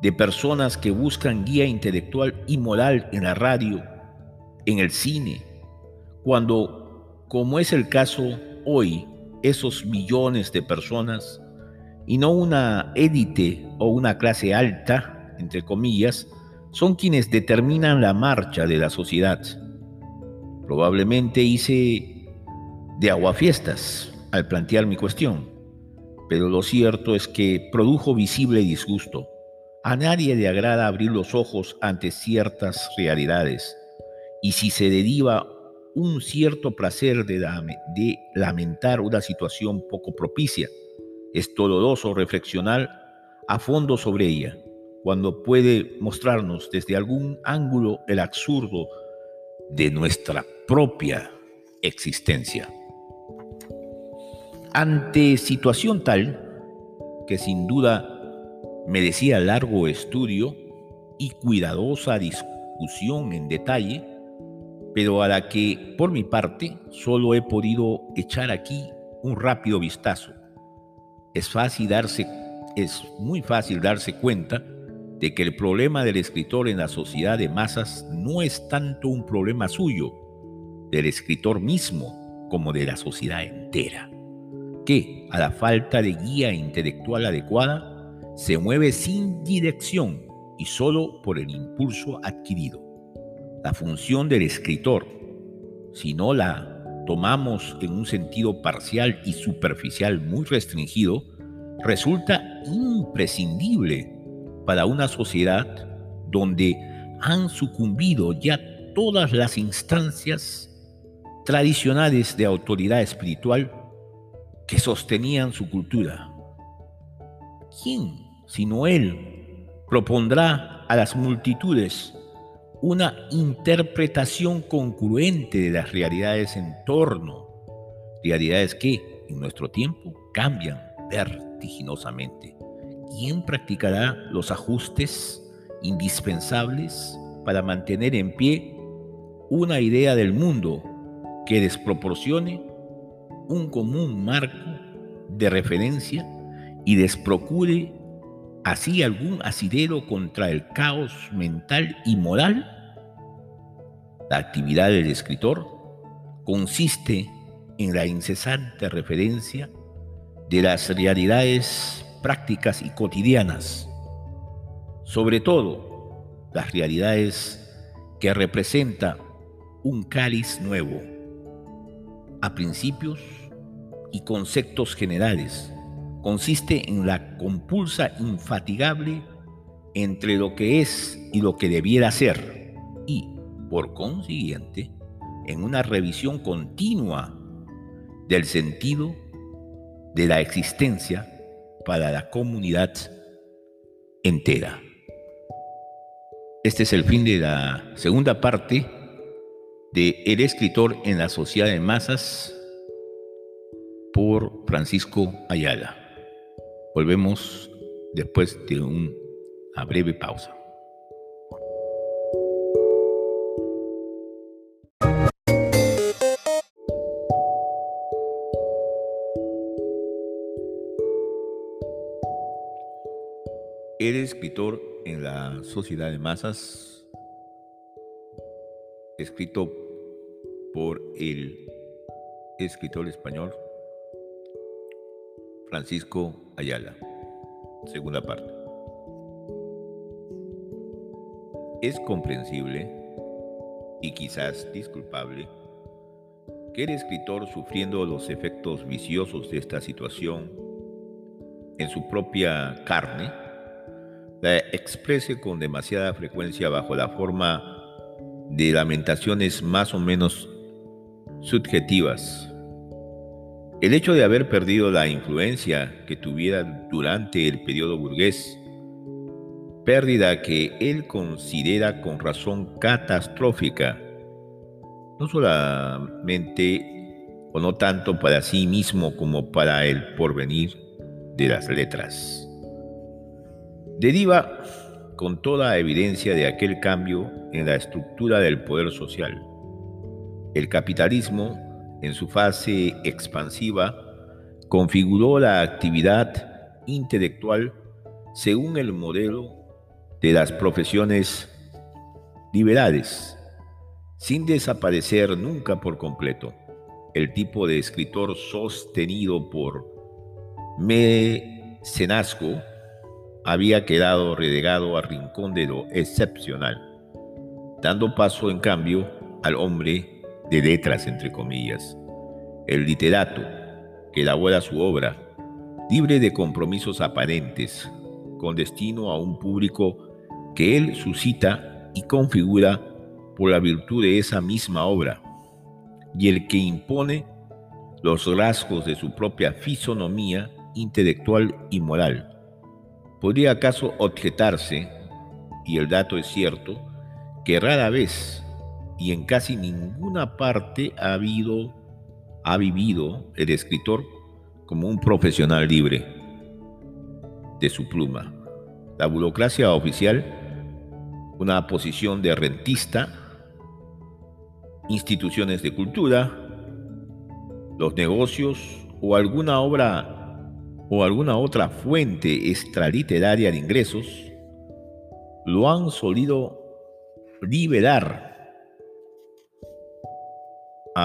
de personas que buscan guía intelectual y moral en la radio, en el cine, cuando, como es el caso hoy, esos millones de personas, y no una élite o una clase alta, entre comillas, son quienes determinan la marcha de la sociedad. Probablemente hice de aguafiestas al plantear mi cuestión pero lo cierto es que produjo visible disgusto. A nadie le agrada abrir los ojos ante ciertas realidades, y si se deriva un cierto placer de, de lamentar una situación poco propicia, es doloroso reflexionar a fondo sobre ella, cuando puede mostrarnos desde algún ángulo el absurdo de nuestra propia existencia. Ante situación tal, que sin duda merecía largo estudio y cuidadosa discusión en detalle, pero a la que, por mi parte, solo he podido echar aquí un rápido vistazo. es fácil darse, es muy fácil darse cuenta de que el problema del escritor en la sociedad de masas no es tanto un problema suyo, del escritor mismo, como de la sociedad entera, que, a la falta de guía intelectual adecuada, se mueve sin dirección y solo por el impulso adquirido. La función del escritor, si no la tomamos en un sentido parcial y superficial muy restringido, resulta imprescindible para una sociedad donde han sucumbido ya todas las instancias tradicionales de autoridad espiritual que sostenían su cultura. ¿Quién, sino Él, propondrá a las multitudes una interpretación concurrente de las realidades en torno, realidades que en nuestro tiempo cambian vertiginosamente? ¿Quién practicará los ajustes indispensables para mantener en pie una idea del mundo que desproporcione un común marco de referencia y desprocure así algún asidero contra el caos mental y moral? La actividad del escritor consiste en la incesante referencia de las realidades prácticas y cotidianas, sobre todo las realidades que representa un cáliz nuevo, a principios y conceptos generales, consiste en la compulsa infatigable entre lo que es y lo que debiera ser, y, por consiguiente, en una revisión continua del sentido de la existencia para la comunidad entera. Este es el fin de la segunda parte de El escritor en la sociedad de masas por Francisco Ayala. Volvemos después de una breve pausa. El escritor en la sociedad de masas, escrito por el escritor español Francisco Ayala. Segunda parte. Es comprensible y quizás disculpable que el escritor, sufriendo los efectos viciosos de esta situación en su propia carne, la exprese con demasiada frecuencia bajo la forma de lamentaciones más o menos subjetivas. El hecho de haber perdido la influencia que tuviera durante el periodo burgués, pérdida que él considera con razón catastrófica, no solamente o no tanto para sí mismo como para el porvenir de las letras deriva con toda evidencia de aquel cambio en la estructura del poder social. El capitalismo, en su fase expansiva, configuró la actividad intelectual según el modelo de las profesiones liberales, sin desaparecer nunca por completo. El tipo de escritor sostenido por mecenazgo había quedado relegado al rincón de lo excepcional, dando paso en cambio al hombre de letras, entre comillas, el literato que elabora su obra, libre de compromisos aparentes, con destino a un público que él suscita y configura por la virtud de esa misma obra, y el que impone los rasgos de su propia fisonomía intelectual y moral. ¿Podría acaso objetarse, y el dato es cierto, que rara vez y en casi ninguna parte ha habido, ha vivido el escritor como un profesional libre de su pluma? La burocracia oficial, una posición de rentista, instituciones de cultura, los negocios o alguna obra o alguna otra fuente extraliteraria de ingresos, lo han solido liberar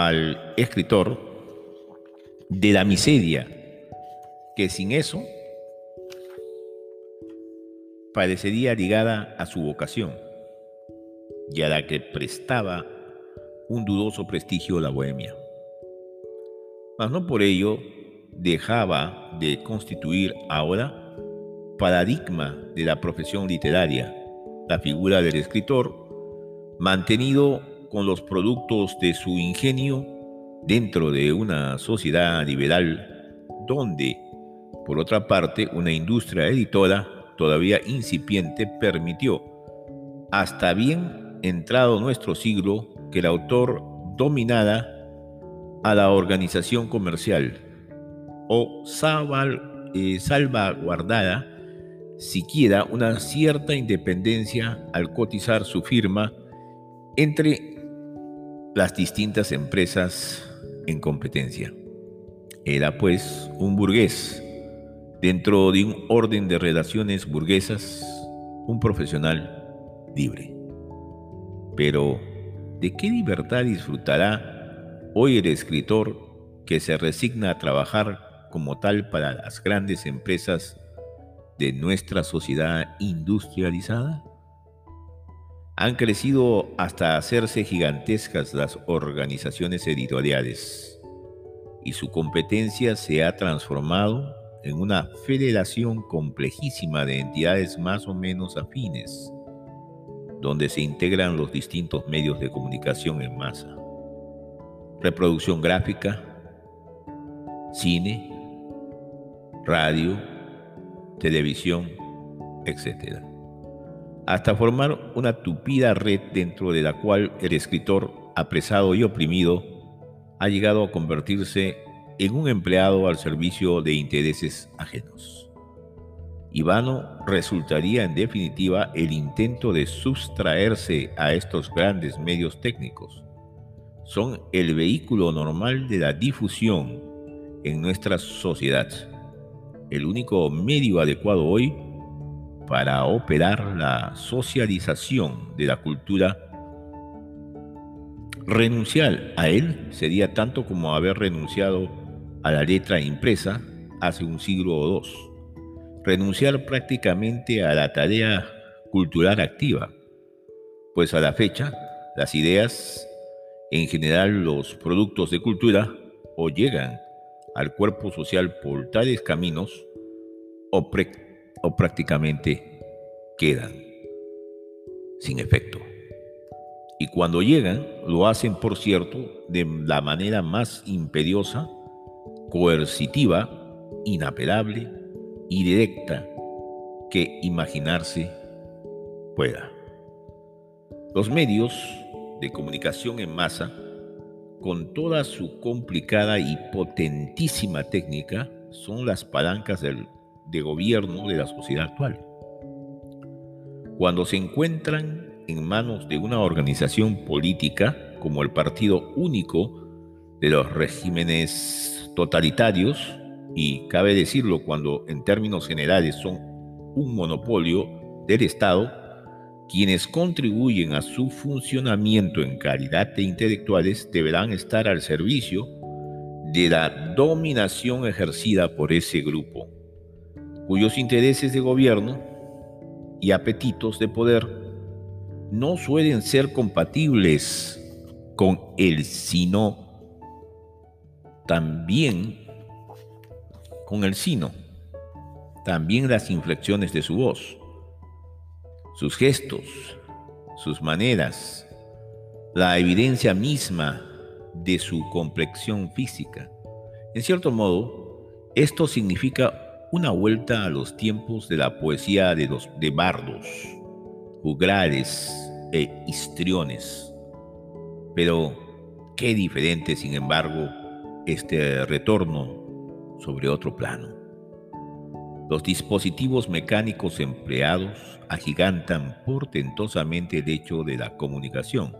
al escritor de la miseria, que sin eso parecería ligada a su vocación y a la que prestaba un dudoso prestigio la bohemia. Mas no por ello dejaba de constituir ahora paradigma de la profesión literaria, la figura del escritor, mantenido con los productos de su ingenio dentro de una sociedad liberal donde, por otra parte, una industria editora todavía incipiente permitió, hasta bien entrado nuestro siglo, que el autor dominara a la organización comercial o eh, salvaguardara siquiera una cierta independencia al cotizar su firma entre las distintas empresas en competencia. Era pues un burgués dentro de un orden de relaciones burguesas, un profesional libre. Pero, ¿de qué libertad disfrutará hoy el escritor que se resigna a trabajar como tal para las grandes empresas de nuestra sociedad industrializada? Han crecido hasta hacerse gigantescas las organizaciones editoriales y su competencia se ha transformado en una federación complejísima de entidades más o menos afines, donde se integran los distintos medios de comunicación en masa. Reproducción gráfica, cine, radio, televisión, etc. Hasta formar una tupida red dentro de la cual el escritor, apresado y oprimido, ha llegado a convertirse en un empleado al servicio de intereses ajenos. Ivano resultaría en definitiva el intento de sustraerse a estos grandes medios técnicos. Son el vehículo normal de la difusión en nuestra sociedad, el único medio adecuado hoy para operar la socialización de la cultura Renunciar a él sería tanto como haber renunciado a la letra impresa hace un siglo o dos. Renunciar prácticamente a la tarea cultural activa, pues a la fecha las ideas, en general los productos de cultura, o llegan al cuerpo social por tales caminos o, prácticamente quedan sin efecto. Y cuando llegan, lo hacen, por cierto, de la manera más imperiosa coercitiva, inapelable y directa que imaginarse pueda. Los medios de comunicación en masa, con toda su complicada y potentísima técnica, son las palancas del, de gobierno de la sociedad actual. Cuando se encuentran en manos de una organización política como el Partido Único de los regímenes totalitarios, y cabe decirlo cuando en términos generales son un monopolio del Estado, quienes contribuyen a su funcionamiento en calidad de intelectuales deberán estar al servicio de la dominación ejercida por ese grupo, cuyos intereses de gobierno y apetitos de poder no suelen ser compatibles con el sino también con el sino, también las inflexiones de su voz, sus gestos, sus maneras, la evidencia misma de su complexión física. En cierto modo, esto significa una vuelta a los tiempos de la poesía de los de bardos, juglares e histriones. Pero qué diferente, sin embargo, este retorno sobre otro plano. Los dispositivos mecánicos empleados agigantan portentosamente el hecho de la comunicación,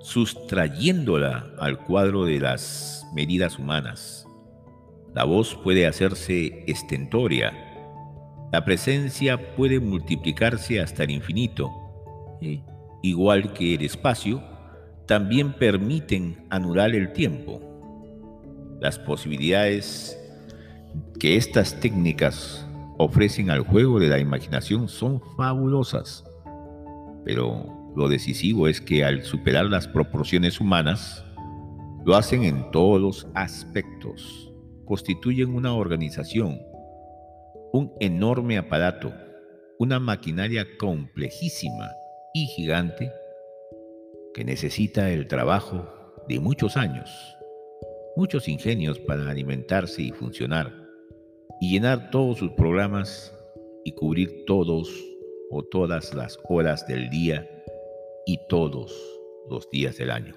sustrayéndola al cuadro de las medidas humanas, La voz puede hacerse estentoria. La presencia puede multiplicarse hasta el infinito. igual que el espacio, también permiten anular el tiempo. Las posibilidades que estas técnicas ofrecen al juego de la imaginación son fabulosas, pero lo decisivo es que al superar las proporciones humanas, lo hacen en todos los aspectos, constituyen una organización, un enorme aparato, una maquinaria complejísima y gigante que necesita el trabajo de muchos años, muchos ingenios para alimentarse y funcionar y llenar todos sus programas y cubrir todos o todas las horas del día y todos los días del año.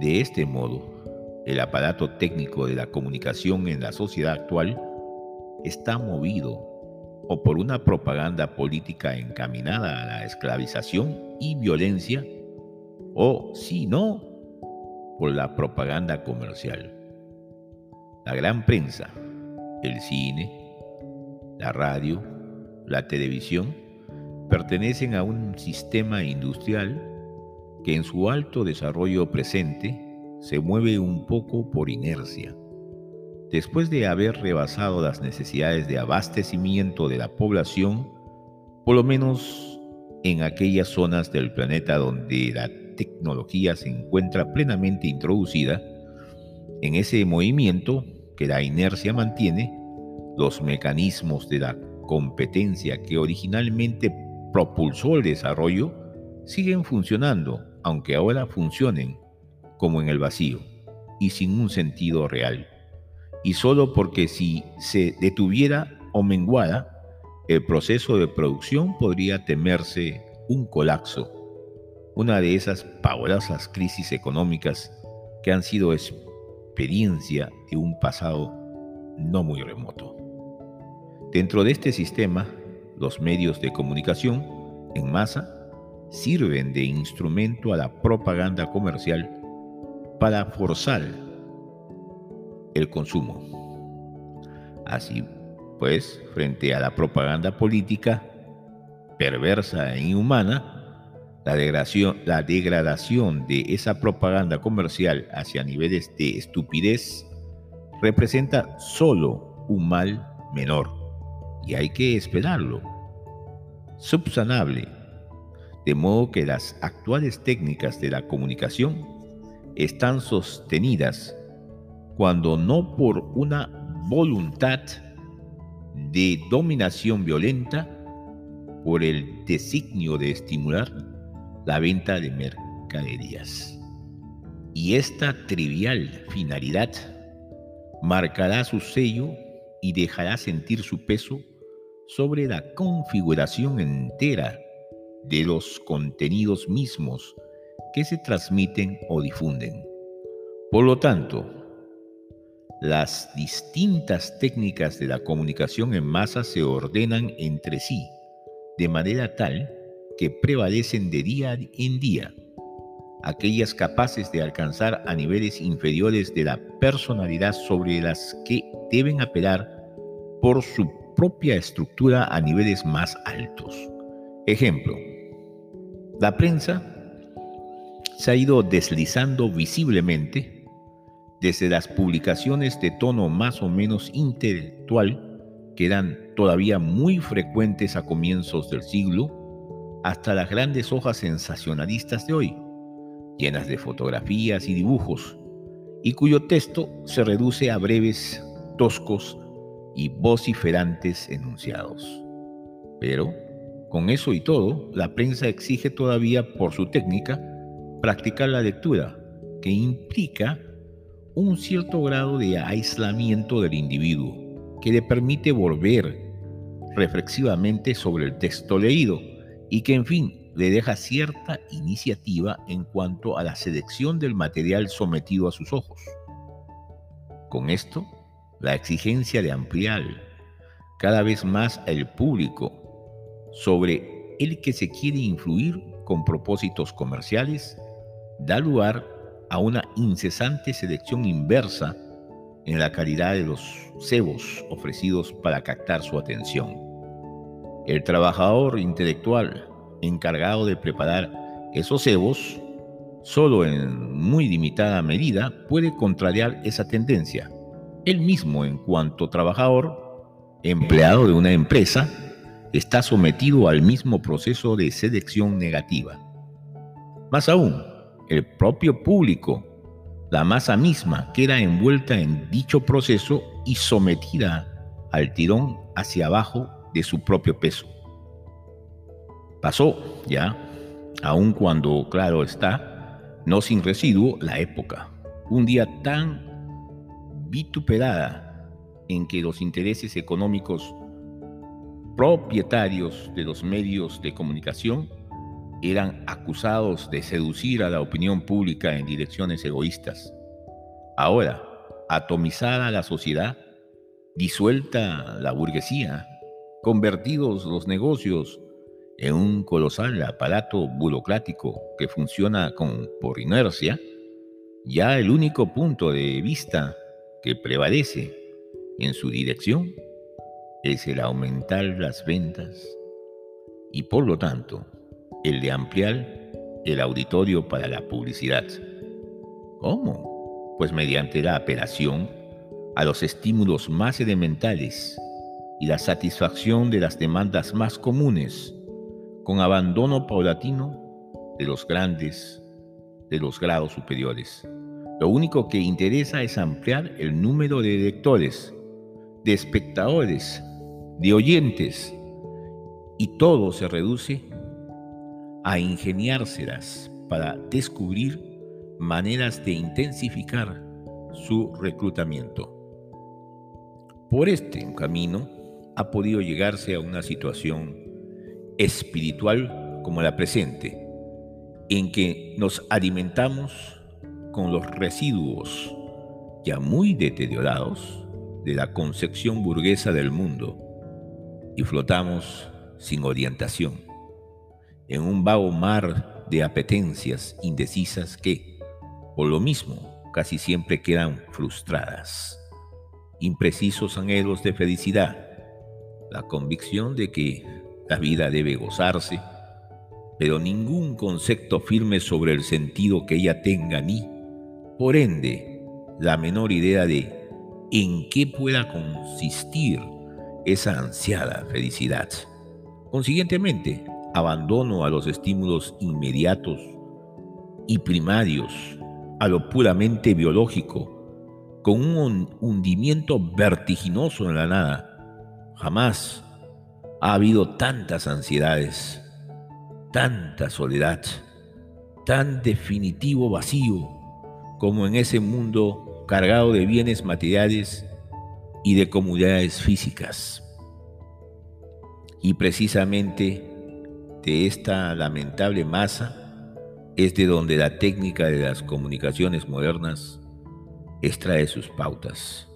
De este modo, el aparato técnico de la comunicación en la sociedad actual está movido o por una propaganda política encaminada a la esclavización y violencia, o si no, por la propaganda comercial. La gran prensa, el cine, la radio, la televisión, pertenecen a un sistema industrial que en su alto desarrollo presente se mueve un poco por inercia. Después de haber rebasado las necesidades de abastecimiento de la población, por lo menos en aquellas zonas del planeta donde la tecnología se encuentra plenamente introducida, en ese movimiento que la inercia mantiene, los mecanismos de la competencia que originalmente propulsó el desarrollo siguen funcionando, aunque ahora funcionen como en el vacío y sin un sentido real. Y solo porque si se detuviera o menguara, el proceso de producción podría temerse un colapso, una de esas pavorosas crisis económicas que han sido experiencia de un pasado no muy remoto. Dentro de este sistema, los medios de comunicación en masa sirven de instrumento a la propaganda comercial para forzar el consumo. Así pues, frente a la propaganda política perversa e inhumana, la degradación, de esa propaganda comercial hacia niveles de estupidez representa solo un mal menor y hay que esperarlo. Subsanable, de modo que las actuales técnicas de la comunicación están sostenidas cuando no por una voluntad de dominación violenta, por el designio de estimular la venta de mercaderías. Y esta trivial finalidad marcará su sello y dejará sentir su peso sobre la configuración entera de los contenidos mismos que se transmiten o difunden. Por lo tanto, las distintas técnicas de la comunicación en masa se ordenan entre sí de manera tal que prevalecen de día en día aquellas capaces de alcanzar a niveles inferiores de la personalidad sobre las que deben apelar por su propia estructura a niveles más altos. Ejemplo, la prensa se ha ido deslizando visiblemente desde las publicaciones de tono más o menos intelectual, que eran todavía muy frecuentes a comienzos del siglo, hasta las grandes hojas sensacionalistas de hoy, llenas de fotografías y dibujos, y cuyo texto se reduce a breves, toscos y vociferantes enunciados. Pero, con eso y todo, la prensa exige todavía por su técnica practicar la lectura, que implica un cierto grado de aislamiento del individuo, que le permite volver reflexivamente sobre el texto leído y que, en fin, le deja cierta iniciativa en cuanto a la selección del material sometido a sus ojos. Con esto, la exigencia de ampliar cada vez más el público sobre el que se quiere influir con propósitos comerciales da lugar a una incesante selección inversa en la calidad de los cebos ofrecidos para captar su atención. El trabajador intelectual encargado de preparar esos cebos, solo en muy limitada medida, puede contrariar esa tendencia. Él mismo, en cuanto trabajador, empleado de una empresa, está sometido al mismo proceso de selección negativa. Más aún, el propio público, la masa misma, queda envuelta en dicho proceso y sometida al tirón hacia abajo de su propio peso. Pasó ya, aun cuando, claro está, no sin residuo, la época. Un día tan vituperada en que los intereses económicos propietarios de los medios de comunicación eran acusados de seducir a la opinión pública en direcciones egoístas. Ahora, atomizada la sociedad, disuelta la burguesía, convertidos los negocios en un colosal aparato burocrático que funciona con, por inercia, ya el único punto de vista que prevalece en su dirección es el aumentar las ventas y por lo tanto el de ampliar el auditorio para la publicidad. ¿Cómo? Pues mediante la apelación a los estímulos más elementales y la satisfacción de las demandas más comunes, con abandono paulatino de los grandes, de los grados superiores. Lo único que interesa es ampliar el número de lectores, de espectadores, de oyentes, y todo se reduce a ingeniárselas para descubrir maneras de intensificar su reclutamiento. Por este camino ha podido llegarse a una situación espiritual como la presente, en que nos alimentamos con los residuos ya muy deteriorados de la concepción burguesa del mundo y flotamos sin orientación en un vago mar de apetencias indecisas que, por lo mismo, casi siempre quedan frustradas. Imprecisos anhelos de felicidad, la convicción de que la vida debe gozarse, pero ningún concepto firme sobre el sentido que ella tenga ni, por ende, la menor idea de en qué pueda consistir esa ansiada felicidad. Consiguientemente, abandono a los estímulos inmediatos y primarios, a lo puramente biológico, con un hundimiento vertiginoso en la nada. Jamás ha habido tantas ansiedades, tanta soledad, tan definitivo vacío como en ese mundo cargado de bienes materiales y de comunidades físicas. Y precisamente de esta lamentable masa es de donde la técnica de las comunicaciones modernas extrae sus pautas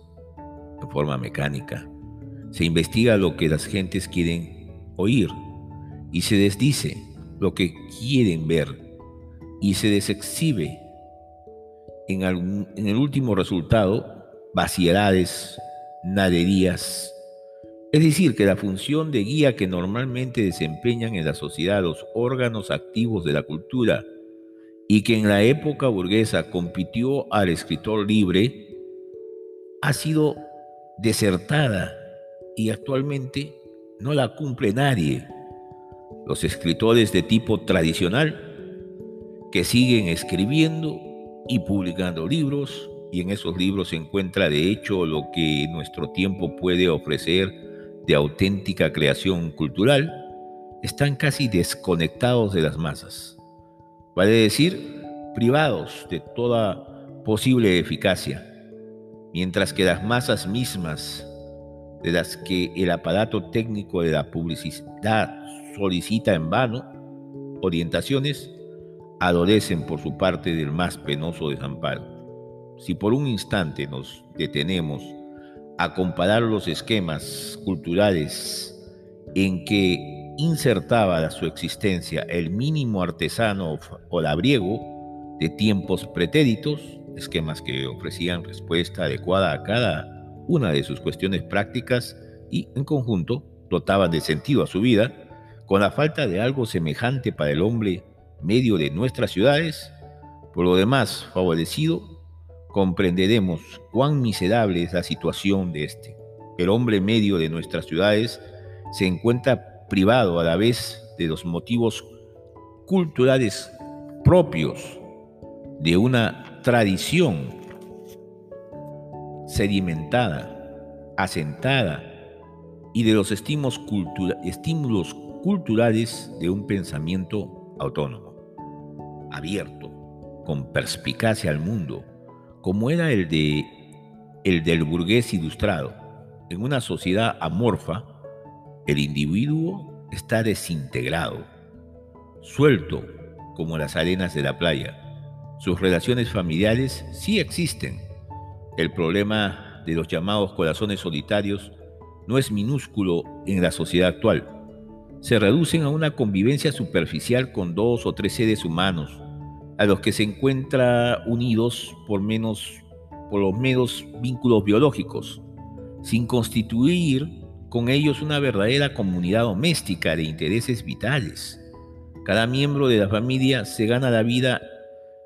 de forma mecánica. Se investiga lo que las gentes quieren oír y se desdice lo que quieren ver y se desexhibe en, en el último resultado vaciedades, naderías, es decir, que la función de guía que normalmente desempeñan en la sociedad los órganos activos de la cultura y que en la época burguesa compitió al escritor libre, ha sido desertada y actualmente no la cumple nadie. Los escritores de tipo tradicional que siguen escribiendo y publicando libros, y en esos libros se encuentra de hecho lo que nuestro tiempo puede ofrecer de auténtica creación cultural están casi desconectados de las masas, vale decir, privados de toda posible eficacia, mientras que las masas mismas de las que el aparato técnico de la publicidad solicita en vano orientaciones, adolecen por su parte del más penoso desamparo. Si por un instante nos detenemos a comparar los esquemas culturales en que insertaba su existencia el mínimo artesano o labriego de tiempos pretéritos, esquemas que ofrecían respuesta adecuada a cada una de sus cuestiones prácticas y, en conjunto, dotaban de sentido a su vida, con la falta de algo semejante para el hombre medio de nuestras ciudades, por lo demás favorecido, comprenderemos cuán miserable es la situación de este. El hombre medio de nuestras ciudades se encuentra privado a la vez de los motivos culturales propios de una tradición sedimentada, asentada y de los estímulos, estímulos culturales de un pensamiento autónomo, abierto, con perspicacia al mundo, como era el, de, el del burgués ilustrado. En una sociedad amorfa, el individuo está desintegrado, suelto como las arenas de la playa. Sus relaciones familiares sí existen. El problema de los llamados corazones solitarios no es minúsculo en la sociedad actual. Se reducen a una convivencia superficial con dos o tres seres humanos, a los que se encuentra unidos por, menos, por los menos vínculos biológicos, sin constituir con ellos una verdadera comunidad doméstica de intereses vitales. Cada miembro de la familia se gana la vida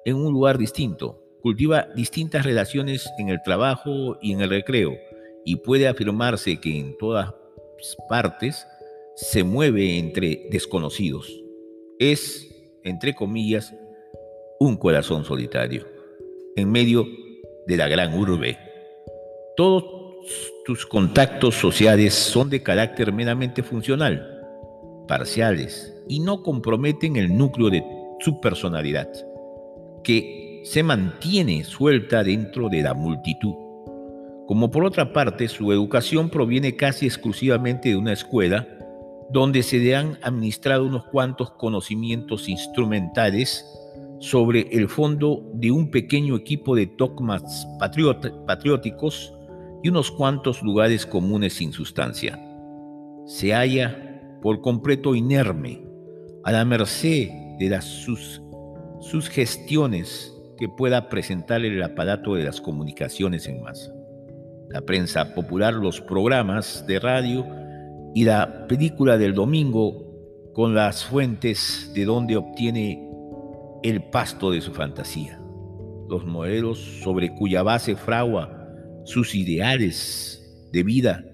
en un lugar distinto, cultiva distintas relaciones en el trabajo y en el recreo, y puede afirmarse que en todas partes se mueve entre desconocidos. Es, entre comillas, un corazón solitario, en medio de la gran urbe. Todos tus contactos sociales son de carácter meramente funcional, parciales, y no comprometen el núcleo de su personalidad, que se mantiene suelta dentro de la multitud como por otra parte su educación proviene casi exclusivamente de una escuela donde se le han administrado unos cuantos conocimientos instrumentales sobre el fondo de un pequeño equipo de dogmas patrióticos y unos cuantos lugares comunes sin sustancia. Se halla por completo inerme, a la merced de las sus, sus gestiones que pueda presentar el aparato de las comunicaciones en masa la prensa popular, los programas de radio y la película del domingo con las fuentes de donde obtiene el pasto de su fantasía, los modelos sobre cuya base fragua sus ideales de vida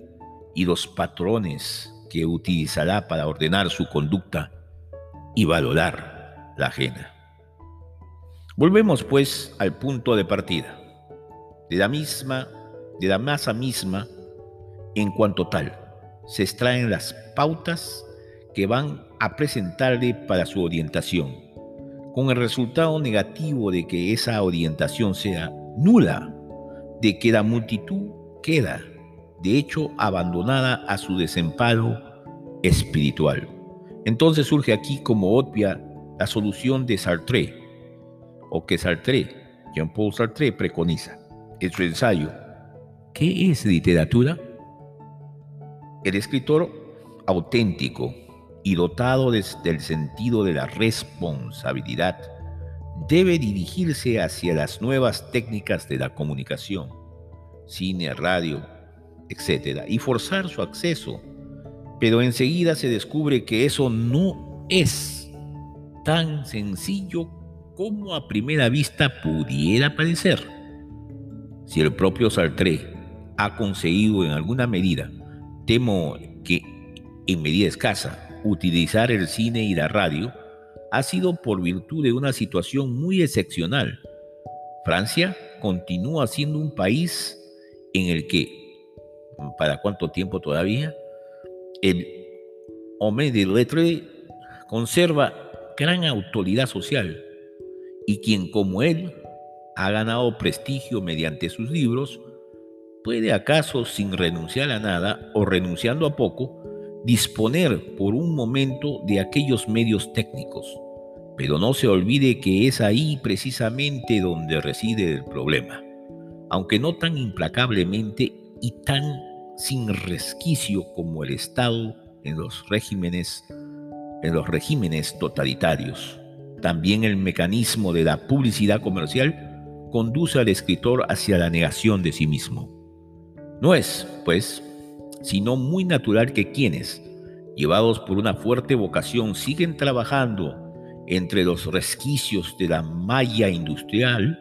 y los patrones que utilizará para ordenar su conducta y valorar la ajena. Volvemos pues al punto de partida. De la misma de la masa misma en cuanto tal. Se extraen las pautas que van a presentarle para su orientación, con el resultado negativo de que esa orientación sea nula, de que la multitud queda, de hecho, abandonada a su desemparo espiritual. Entonces surge aquí como obvia la solución de Sartre, o que Sartre, Jean-Paul Sartre, preconiza. En su ensayo ¿Qué es literatura? El escritor auténtico y dotado del sentido de la responsabilidad debe dirigirse hacia las nuevas técnicas de la comunicación, cine, radio, etc., y forzar su acceso. Pero enseguida se descubre que eso no es tan sencillo como a primera vista pudiera parecer. Si el propio Sartre ha conseguido en alguna medida, temo que en medida escasa, utilizar el cine y la radio, ha sido por virtud de una situación muy excepcional. Francia continúa siendo un país en el que, ¿para cuánto tiempo todavía? El hombre de lettre conserva gran autoridad social y quien como él ha ganado prestigio mediante sus libros, ¿Puede acaso, sin renunciar a nada o renunciando a poco, disponer por un momento de aquellos medios técnicos? Pero no se olvide que es ahí precisamente donde reside el problema, aunque no tan implacablemente y tan sin resquicio como el Estado en los regímenes en los regímenes totalitarios. También el mecanismo de la publicidad comercial conduce al escritor hacia la negación de sí mismo. No es, pues, sino muy natural que quienes, llevados por una fuerte vocación, siguen trabajando entre los resquicios de la malla industrial,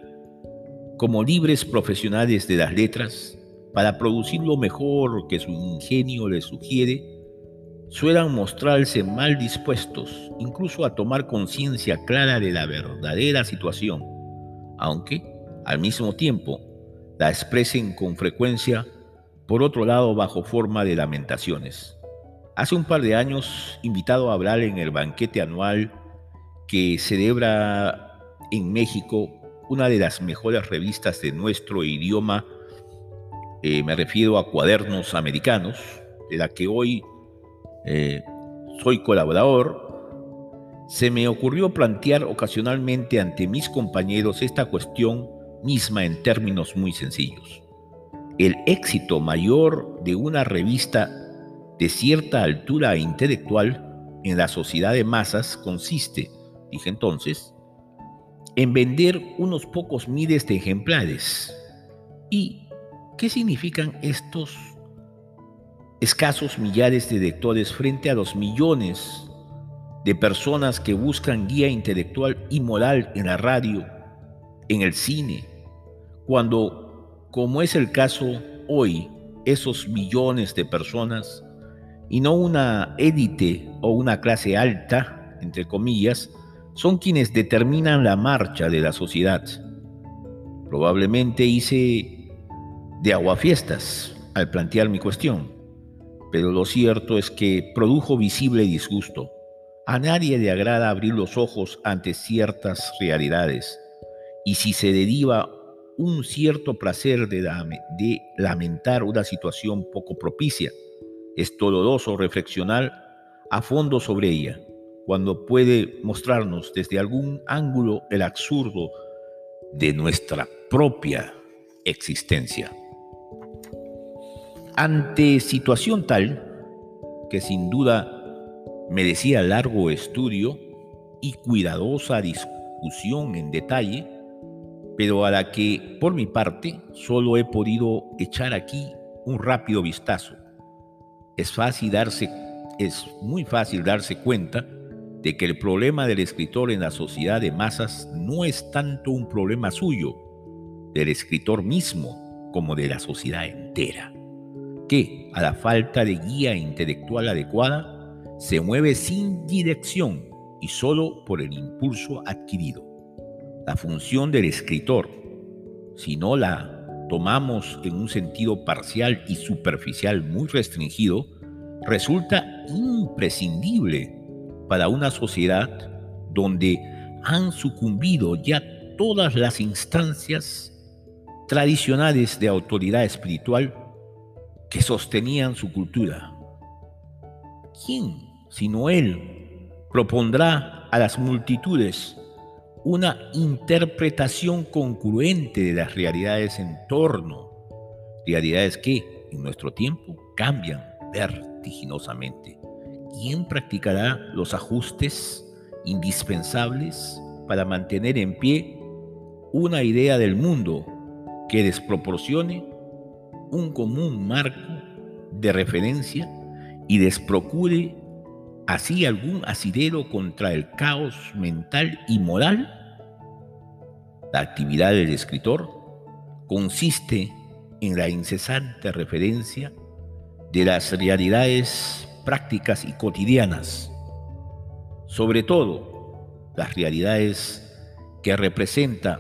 como libres profesionales de las letras, para producir lo mejor que su ingenio les sugiere, suelan mostrarse mal dispuestos, incluso a tomar conciencia clara de la verdadera situación, aunque, al mismo tiempo, la expresen con frecuencia, por otro lado, bajo forma de lamentaciones. Hace un par de años, invitado a hablar en el banquete anual que celebra en México una de las mejores revistas de nuestro idioma, eh, me refiero a Cuadernos Americanos, de la que hoy eh, soy colaborador, se me ocurrió plantear ocasionalmente ante mis compañeros esta cuestión misma en términos muy sencillos. El éxito mayor de una revista de cierta altura intelectual en la sociedad de masas consiste, dije entonces, en vender unos pocos miles de ejemplares. Y ¿Qué significan estos escasos millares de lectores frente a los millones de personas que buscan guía intelectual y moral en la radio, en el cine, cuando, como es el caso hoy, esos millones de personas, y no una élite o una clase alta, entre comillas, son quienes determinan la marcha de la sociedad. Probablemente hice de aguafiestas al plantear mi cuestión, pero lo cierto es que produjo visible disgusto. A nadie le agrada abrir los ojos ante ciertas realidades, y si se deriva un cierto placer de, de lamentar una situación poco propicia, es doloroso reflexionar a fondo sobre ella, cuando puede mostrarnos desde algún ángulo el absurdo de nuestra propia existencia. Ante situación tal, que sin duda merecía largo estudio y cuidadosa discusión en detalle, pero a la que, por mi parte, solo he podido echar aquí un rápido vistazo. Es fácil darse, es muy fácil darse cuenta de que el problema del escritor en la sociedad de masas no es tanto un problema suyo, del escritor mismo, como de la sociedad entera que, a la falta de guía intelectual adecuada, se mueve sin dirección y solo por el impulso adquirido. La función del escritor, si no la tomamos en un sentido parcial y superficial muy restringido, resulta imprescindible para una sociedad donde han sucumbido ya todas las instancias tradicionales de autoridad espiritual que sostenían su cultura. ¿Quién, sino Él, propondrá a las multitudes una interpretación concurrente de las realidades en torno, realidades que en nuestro tiempo cambian vertiginosamente? ¿Quién practicará los ajustes indispensables para mantener en pie una idea del mundo que desproporcione un común marco de referencia y desprocure así algún asidero contra el caos mental y moral? La actividad del escritor consiste en la incesante referencia de las realidades prácticas y cotidianas, sobre todo las realidades que representa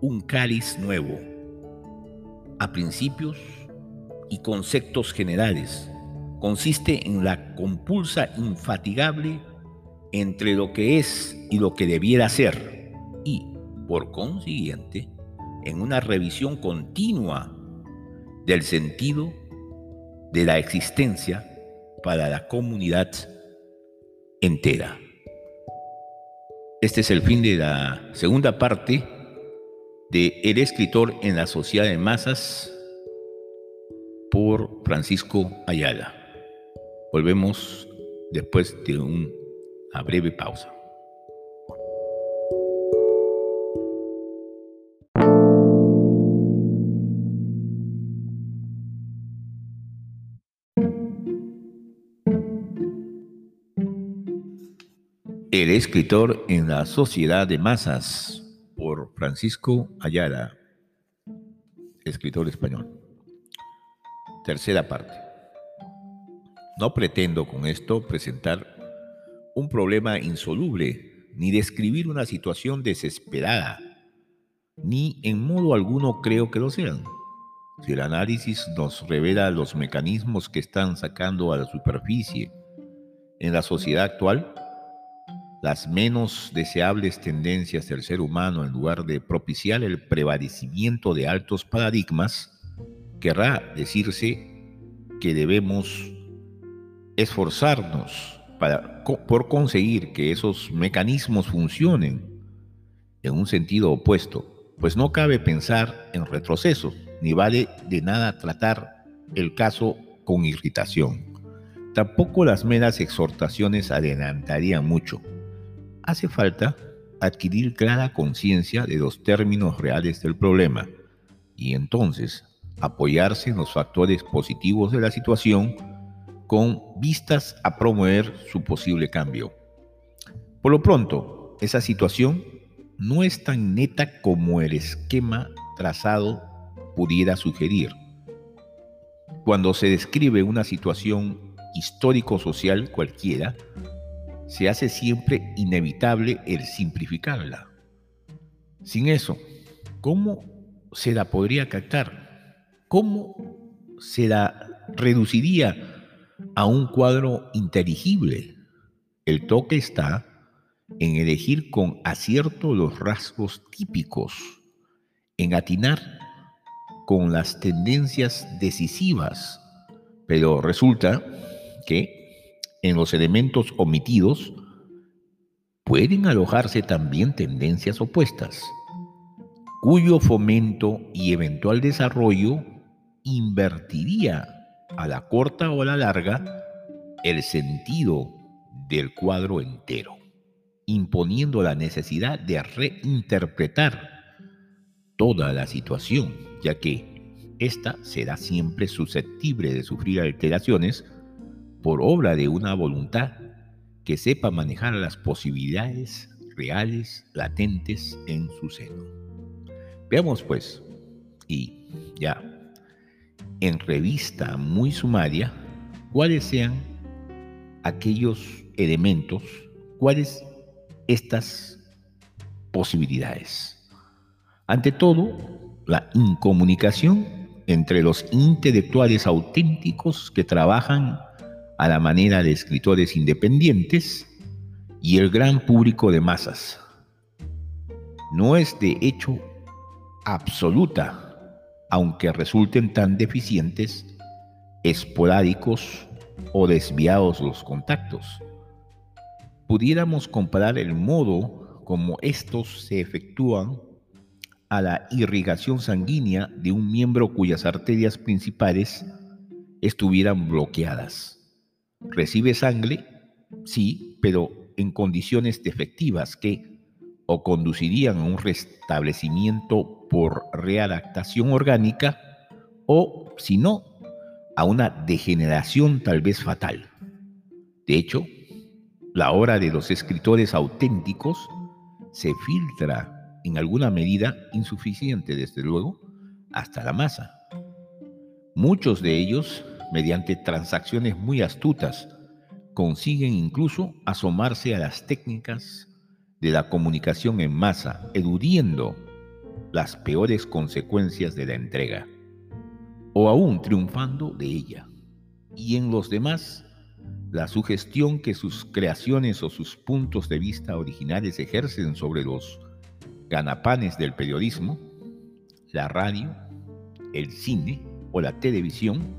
un cáliz nuevo, a principios y conceptos generales. Consiste en la compulsa infatigable entre lo que es y lo que debiera ser y, por consiguiente, en una revisión continua del sentido de la existencia para la comunidad entera. Este es el fin de la segunda parte de El escritor en la sociedad de masas por Francisco Ayala. Volvemos después de una breve pausa. El escritor en la sociedad de masas por Francisco Ayala, escritor español. Tercera parte. No pretendo con esto presentar un problema insoluble, ni describir una situación desesperada, ni en modo alguno creo que lo sean. Si el análisis nos revela los mecanismos que están sacando a la superficie en la sociedad actual, las menos deseables tendencias del ser humano en lugar de propiciar el prevalecimiento de altos paradigmas, querrá decirse que debemos esforzarnos para, por conseguir que esos mecanismos funcionen en un sentido opuesto, pues no cabe pensar en retroceso, ni vale de nada tratar el caso con irritación. Tampoco las meras exhortaciones adelantarían mucho. Hace falta adquirir clara conciencia de los términos reales del problema y entonces apoyarse en los factores positivos de la situación con vistas a promover su posible cambio. Por lo pronto, esa situación no es tan neta como el esquema trazado pudiera sugerir. Cuando se describe una situación histórico-social cualquiera, se hace siempre inevitable el simplificarla. Sin eso, ¿cómo se la podría captar? ¿Cómo se la reduciría a un cuadro inteligible? El toque está en elegir con acierto los rasgos típicos, en atinar con las tendencias decisivas, pero resulta que en los elementos omitidos pueden alojarse también tendencias opuestas, cuyo fomento y eventual desarrollo invertiría a la corta o a la larga el sentido del cuadro entero, imponiendo la necesidad de reinterpretar toda la situación, ya que ésta será siempre susceptible de sufrir alteraciones por obra de una voluntad que sepa manejar las posibilidades reales latentes en su seno. Veamos pues, y ya en revista muy sumaria cuáles sean aquellos elementos, cuáles estas posibilidades. Ante todo, la incomunicación entre los intelectuales auténticos que trabajan a la manera de escritores independientes y el gran público de masas. No es de hecho absoluta aunque resulten tan deficientes, esporádicos o desviados los contactos. Pudiéramos comparar el modo como estos se efectúan a la irrigación sanguínea de un miembro cuyas arterias principales estuvieran bloqueadas. Recibe sangre, sí, pero en condiciones defectivas que o conducirían a un restablecimiento por readaptación orgánica o, si no, a una degeneración tal vez fatal. De hecho, la obra de los escritores auténticos se filtra en alguna medida insuficiente, desde luego, hasta la masa. Muchos de ellos, mediante transacciones muy astutas, consiguen incluso asomarse a las técnicas de la comunicación en masa, eludiendo las peores consecuencias de la entrega, o aún triunfando de ella. Y en los demás, la sugestión que sus creaciones o sus puntos de vista originales ejercen sobre los ganapanes del periodismo, la radio, el cine o la televisión,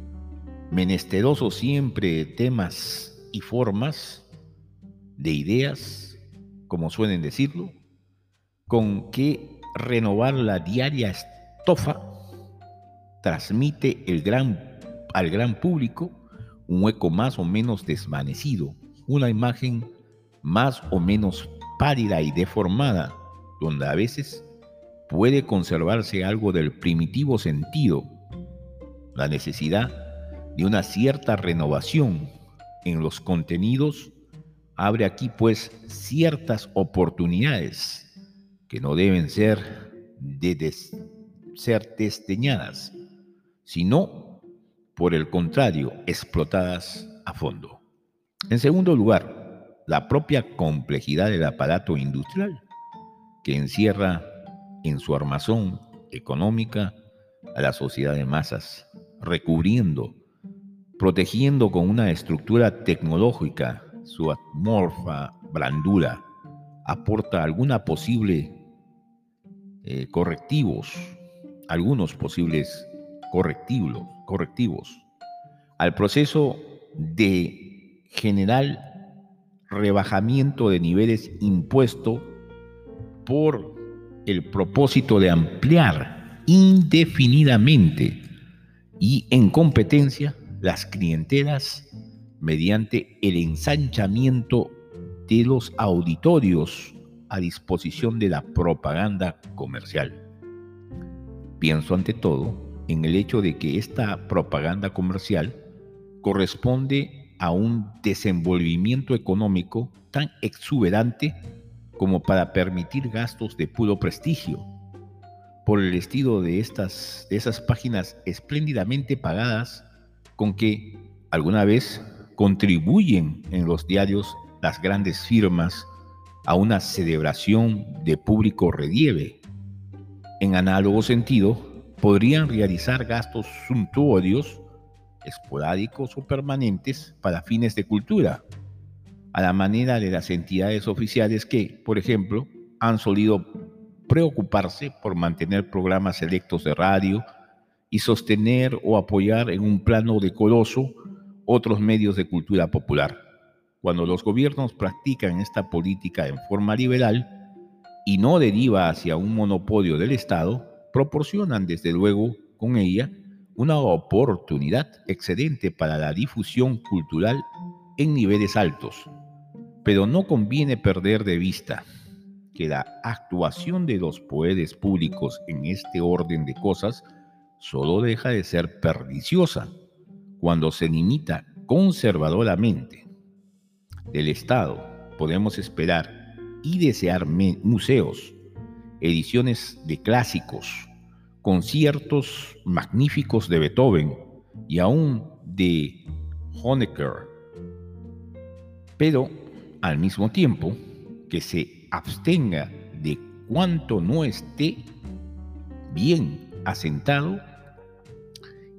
menesteroso siempre temas y formas, de ideas, como suelen decirlo, con que renovar la diaria estofa transmite el gran, al gran público un eco más o menos desvanecido, una imagen más o menos pálida y deformada, donde a veces puede conservarse algo del primitivo sentido, la necesidad de una cierta renovación en los contenidos abre aquí pues ciertas oportunidades que no deben ser, de ser desdeñadas, sino, por el contrario, explotadas a fondo. En segundo lugar, la propia complejidad del aparato industrial, que encierra en su armazón económica a la sociedad de masas, recubriendo, protegiendo con una estructura tecnológica su atmorfa blandura, aporta alguna posible eh, correctivos, algunos posibles correctivos, correctivos al proceso de general rebajamiento de niveles impuesto por el propósito de ampliar indefinidamente y en competencia las clientelas mediante el ensanchamiento de los auditorios a disposición de la propaganda comercial. Pienso ante todo en el hecho de que esta propaganda comercial corresponde a un desenvolvimiento económico tan exuberante como para permitir gastos de puro prestigio, por el estilo de, estas, de esas páginas espléndidamente pagadas con que alguna vez contribuyen en los diarios las grandes firmas a una celebración de público relieve. En análogo sentido, podrían realizar gastos suntuorios, esporádicos o permanentes para fines de cultura, a la manera de las entidades oficiales que, por ejemplo, han solido preocuparse por mantener programas selectos de radio y sostener o apoyar en un plano decoroso otros medios de cultura popular. Cuando los gobiernos practican esta política en forma liberal y no deriva hacia un monopolio del Estado, proporcionan desde luego con ella una oportunidad excedente para la difusión cultural en niveles altos. Pero no conviene perder de vista que la actuación de los poderes públicos en este orden de cosas solo deja de ser perniciosa cuando se limita conservadoramente. Del Estado. Podemos esperar y desear museos, ediciones de clásicos, conciertos magníficos de Beethoven y aún de Honecker, pero al mismo tiempo que se abstenga de cuanto no esté bien asentado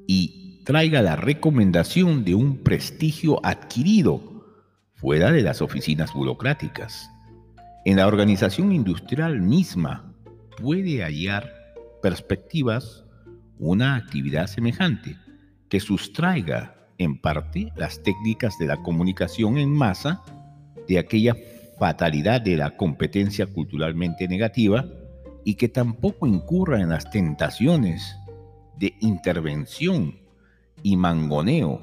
y traiga la recomendación de un prestigio adquirido fuera de las oficinas burocráticas. En la organización industrial misma puede hallar perspectivas una actividad semejante que sustraiga en parte las técnicas de la comunicación en masa de aquella fatalidad de la competencia culturalmente negativa y que tampoco incurra en las tentaciones de intervención y mangoneo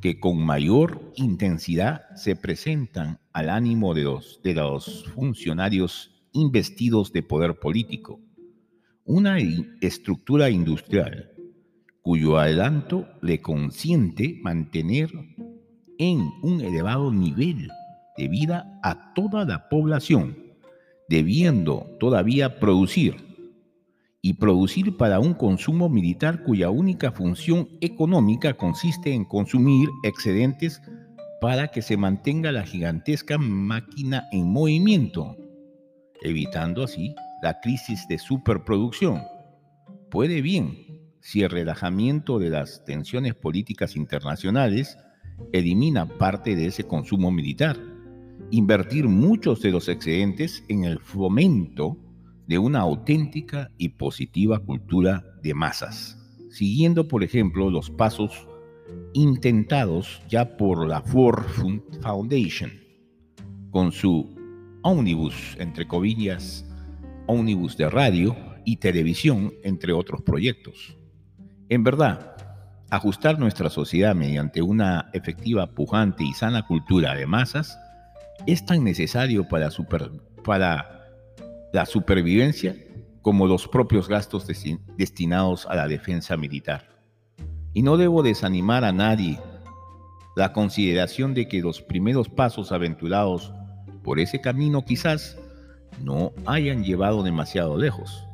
que con mayor intensidad se presentan al ánimo de los, funcionarios investidos de poder político. Una estructura industrial cuyo adelanto le consiente mantener en un elevado nivel de vida a toda la población, debiendo todavía producir y producir para un consumo militar cuya única función económica consiste en consumir excedentes para que se mantenga la gigantesca máquina en movimiento, evitando así la crisis de superproducción. Puede bien, si el relajamiento de las tensiones políticas internacionales elimina parte de ese consumo militar, invertir muchos de los excedentes en el fomento de una auténtica y positiva cultura de masas, siguiendo por ejemplo los pasos intentados ya por la Ford Foundation con su ómnibus, entre comillas, ómnibus de radio y televisión, entre otros proyectos. En verdad, ajustar nuestra sociedad mediante una efectiva, pujante y sana cultura de masas es tan necesario para, para la supervivencia como los propios gastos destinados a la defensa militar. Y no debo desanimar a nadie la consideración de que los primeros pasos aventurados por ese camino quizás no hayan llevado demasiado lejos.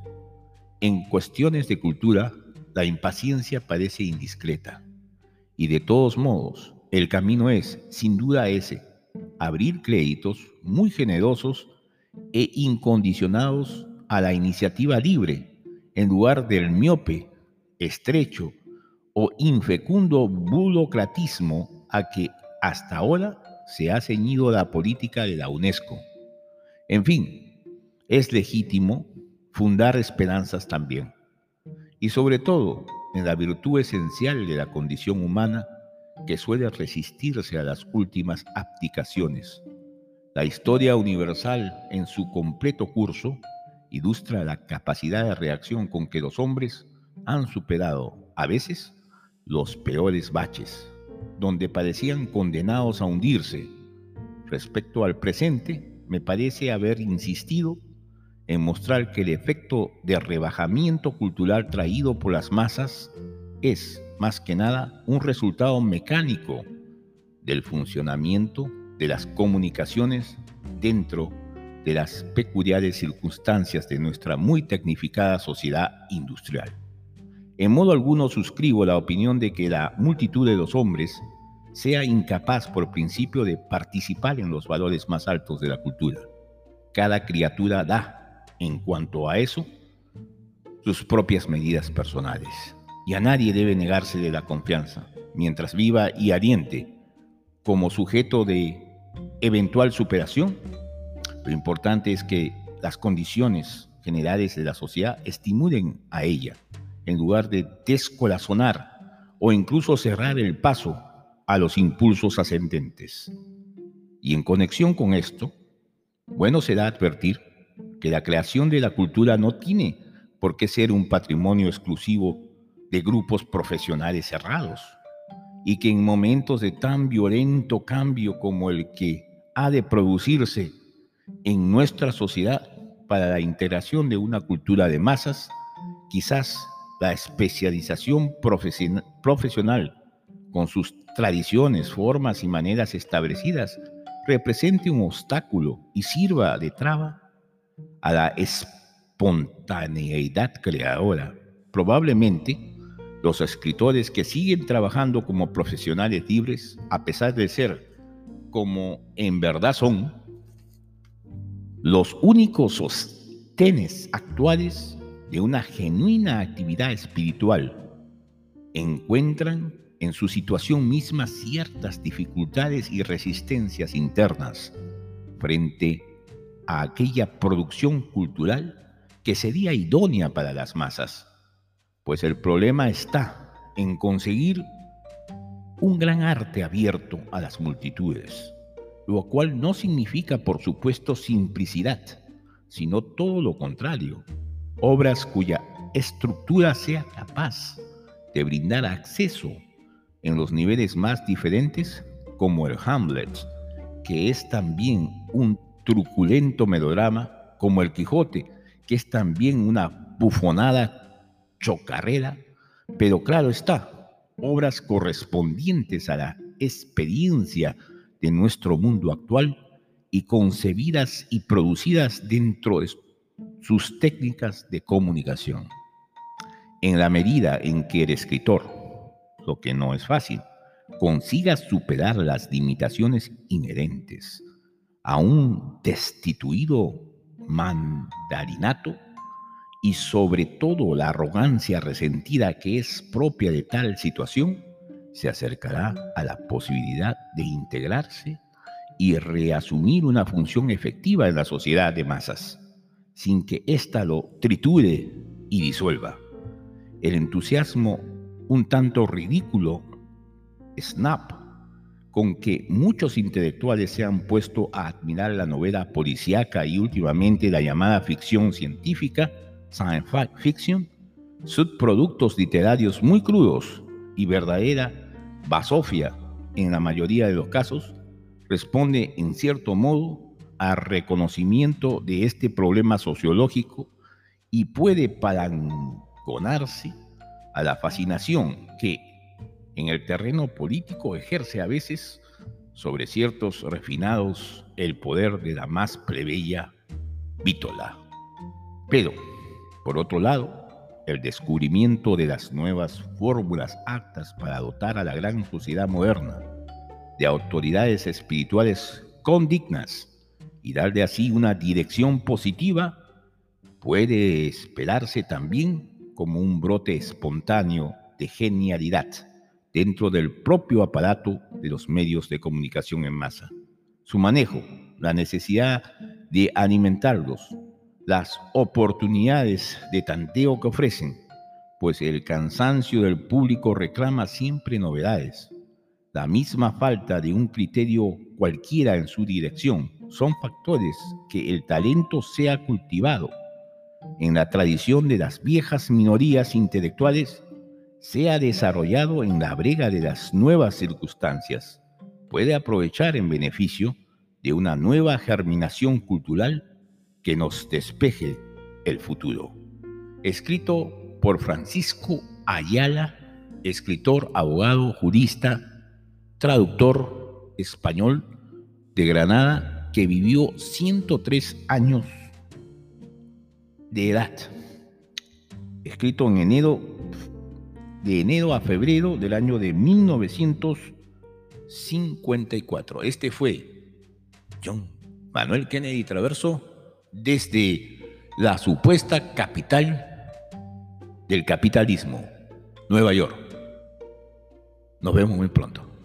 En cuestiones de cultura, la impaciencia parece indiscreta. Y de todos modos, el camino es, sin duda ese, abrir créditos muy generosos e incondicionados a la iniciativa libre, en lugar del miope, estrecho o infecundo burocratismo a que hasta ahora se ha ceñido la política de la UNESCO. En fin, es legítimo fundar esperanzas también. Y sobre todo en la virtud esencial de la condición humana que suele resistirse a las últimas abdicaciones. La historia universal en su completo curso ilustra la capacidad de reacción con que los hombres han superado, a veces, los peores baches, donde parecían condenados a hundirse. Respecto al presente, me parece haber insistido en mostrar que el efecto de rebajamiento cultural traído por las masas es, más que nada, un resultado mecánico del funcionamiento de las comunicaciones dentro de las peculiares circunstancias de nuestra muy tecnificada sociedad industrial. En modo alguno suscribo la opinión de que la multitud de los hombres sea incapaz por principio de participar en los valores más altos de la cultura. Cada criatura da, en cuanto a eso, sus propias medidas personales. Y a nadie debe negarse de la confianza, mientras viva y ariente, como sujeto de eventual superación. Lo importante es que las condiciones generales de la sociedad estimulen a ella en lugar de descorazonar o incluso cerrar el paso a los impulsos ascendentes. Y en conexión con esto, bueno será advertir que la creación de la cultura no tiene por qué ser un patrimonio exclusivo de grupos profesionales cerrados, y que en momentos de tan violento cambio como el que ha de producirse en nuestra sociedad para la integración de una cultura de masas, quizás la especialización profesional con sus tradiciones, formas y maneras establecidas represente un obstáculo y sirva de traba a la espontaneidad creadora. Probablemente los escritores que siguen trabajando como profesionales libres, a pesar de ser como en verdad son, los únicos sostenes actuales de una genuina actividad espiritual, encuentran en su situación misma ciertas dificultades y resistencias internas frente a aquella producción cultural que sería idónea para las masas, pues el problema está en conseguir un gran arte abierto a las multitudes, lo cual no significa, por supuesto, simplicidad, sino todo lo contrario, obras cuya estructura sea capaz de brindar acceso en los niveles más diferentes, como el Hamlet, que es también un truculento melodrama, como el Quijote, que es también una bufonada chocarrera, pero claro está, obras correspondientes a la experiencia de nuestro mundo actual y concebidas y producidas dentro de sus técnicas de comunicación. En la medida en que el escritor, lo que no es fácil, consiga superar las limitaciones inherentes a un destituido mandarinato y sobre todo la arrogancia resentida que es propia de tal situación, se acercará a la posibilidad de integrarse y reasumir una función efectiva en la sociedad de masas sin que ésta lo triture y disuelva. El entusiasmo un tanto ridículo, snap, con que muchos intelectuales se han puesto a admirar la novela policíaca y últimamente la llamada ficción científica, science fiction, subproductos literarios muy crudos y verdadera basofia en la mayoría de los casos, responde en cierto modo a reconocimiento de este problema sociológico y puede palanconarse a la fascinación que en el terreno político ejerce a veces sobre ciertos refinados el poder de la más plebeya vítola. Pero, por otro lado, el descubrimiento de las nuevas fórmulas aptas para dotar a la gran sociedad moderna de autoridades espirituales condignas y darle así una dirección positiva, puede esperarse también como un brote espontáneo de genialidad dentro del propio aparato de los medios de comunicación en masa. Su manejo, la necesidad de alimentarlos, las oportunidades de tanteo que ofrecen, pues el cansancio del público reclama siempre novedades. La misma falta de un criterio cualquiera en su dirección son factores que el talento sea cultivado en la tradición de las viejas minorías intelectuales sea desarrollado en la brega de las nuevas circunstancias, puede aprovechar en beneficio de una nueva germinación cultural que nos despeje el futuro. Escrito por Francisco Ayala, escritor, abogado, jurista, traductor español de Granada, que vivió 103 años de edad. Escrito en enero, de enero a febrero del año de 1954. Este fue John Manuel Kennedy Traverso desde la supuesta capital del capitalismo, Nueva York. Nos vemos muy pronto.